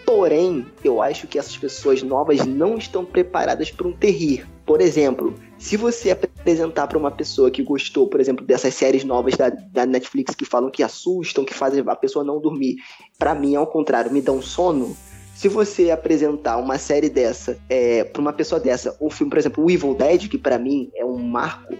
Porém, eu acho que essas pessoas novas não estão preparadas para um terrir. Por exemplo, se você apresentar para uma pessoa que gostou, por exemplo, dessas séries novas da, da Netflix que falam que assustam, que fazem a pessoa não dormir, para mim, ao contrário, me dão sono. Se você apresentar uma série dessa é, para uma pessoa dessa, um filme, por exemplo, o Evil Dead, que para mim é um marco,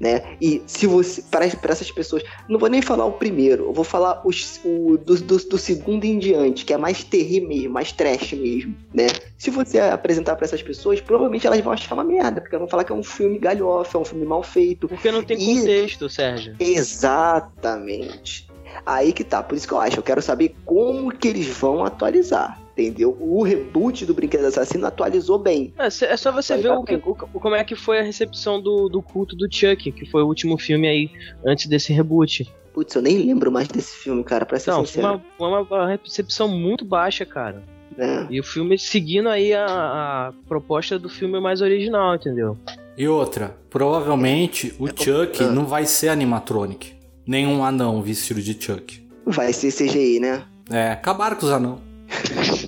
né? E se você, para essas pessoas, não vou nem falar o primeiro, eu vou falar os, o, do, do, do segundo em diante, que é mais terri mesmo, mais trash mesmo, né? Se você apresentar para essas pessoas, provavelmente elas vão achar uma merda, porque elas vão falar que é um filme galhofa, é um filme mal feito. Porque não tem E- contexto, Sérgio. Exatamente. Aí que tá, por isso que eu acho, eu quero saber como que eles vão atualizar, entendeu? O reboot do Brinquedo Assassino atualizou bem. É, é só você ver o, que- o- como é que foi a recepção do, do culto do Chuck, que foi o último filme aí antes desse reboot. Putz, eu nem lembro mais desse filme, cara, pra ser Não, foi sincero. uma, foi uma, uma recepção muito baixa, cara. né? E o filme seguindo aí a, a proposta do filme mais original, entendeu? E outra, provavelmente o Chuck Ah. não vai ser animatronic. Nenhum anão vestido de Chuck. Vai ser CGI, né? É, acabaram com os anão.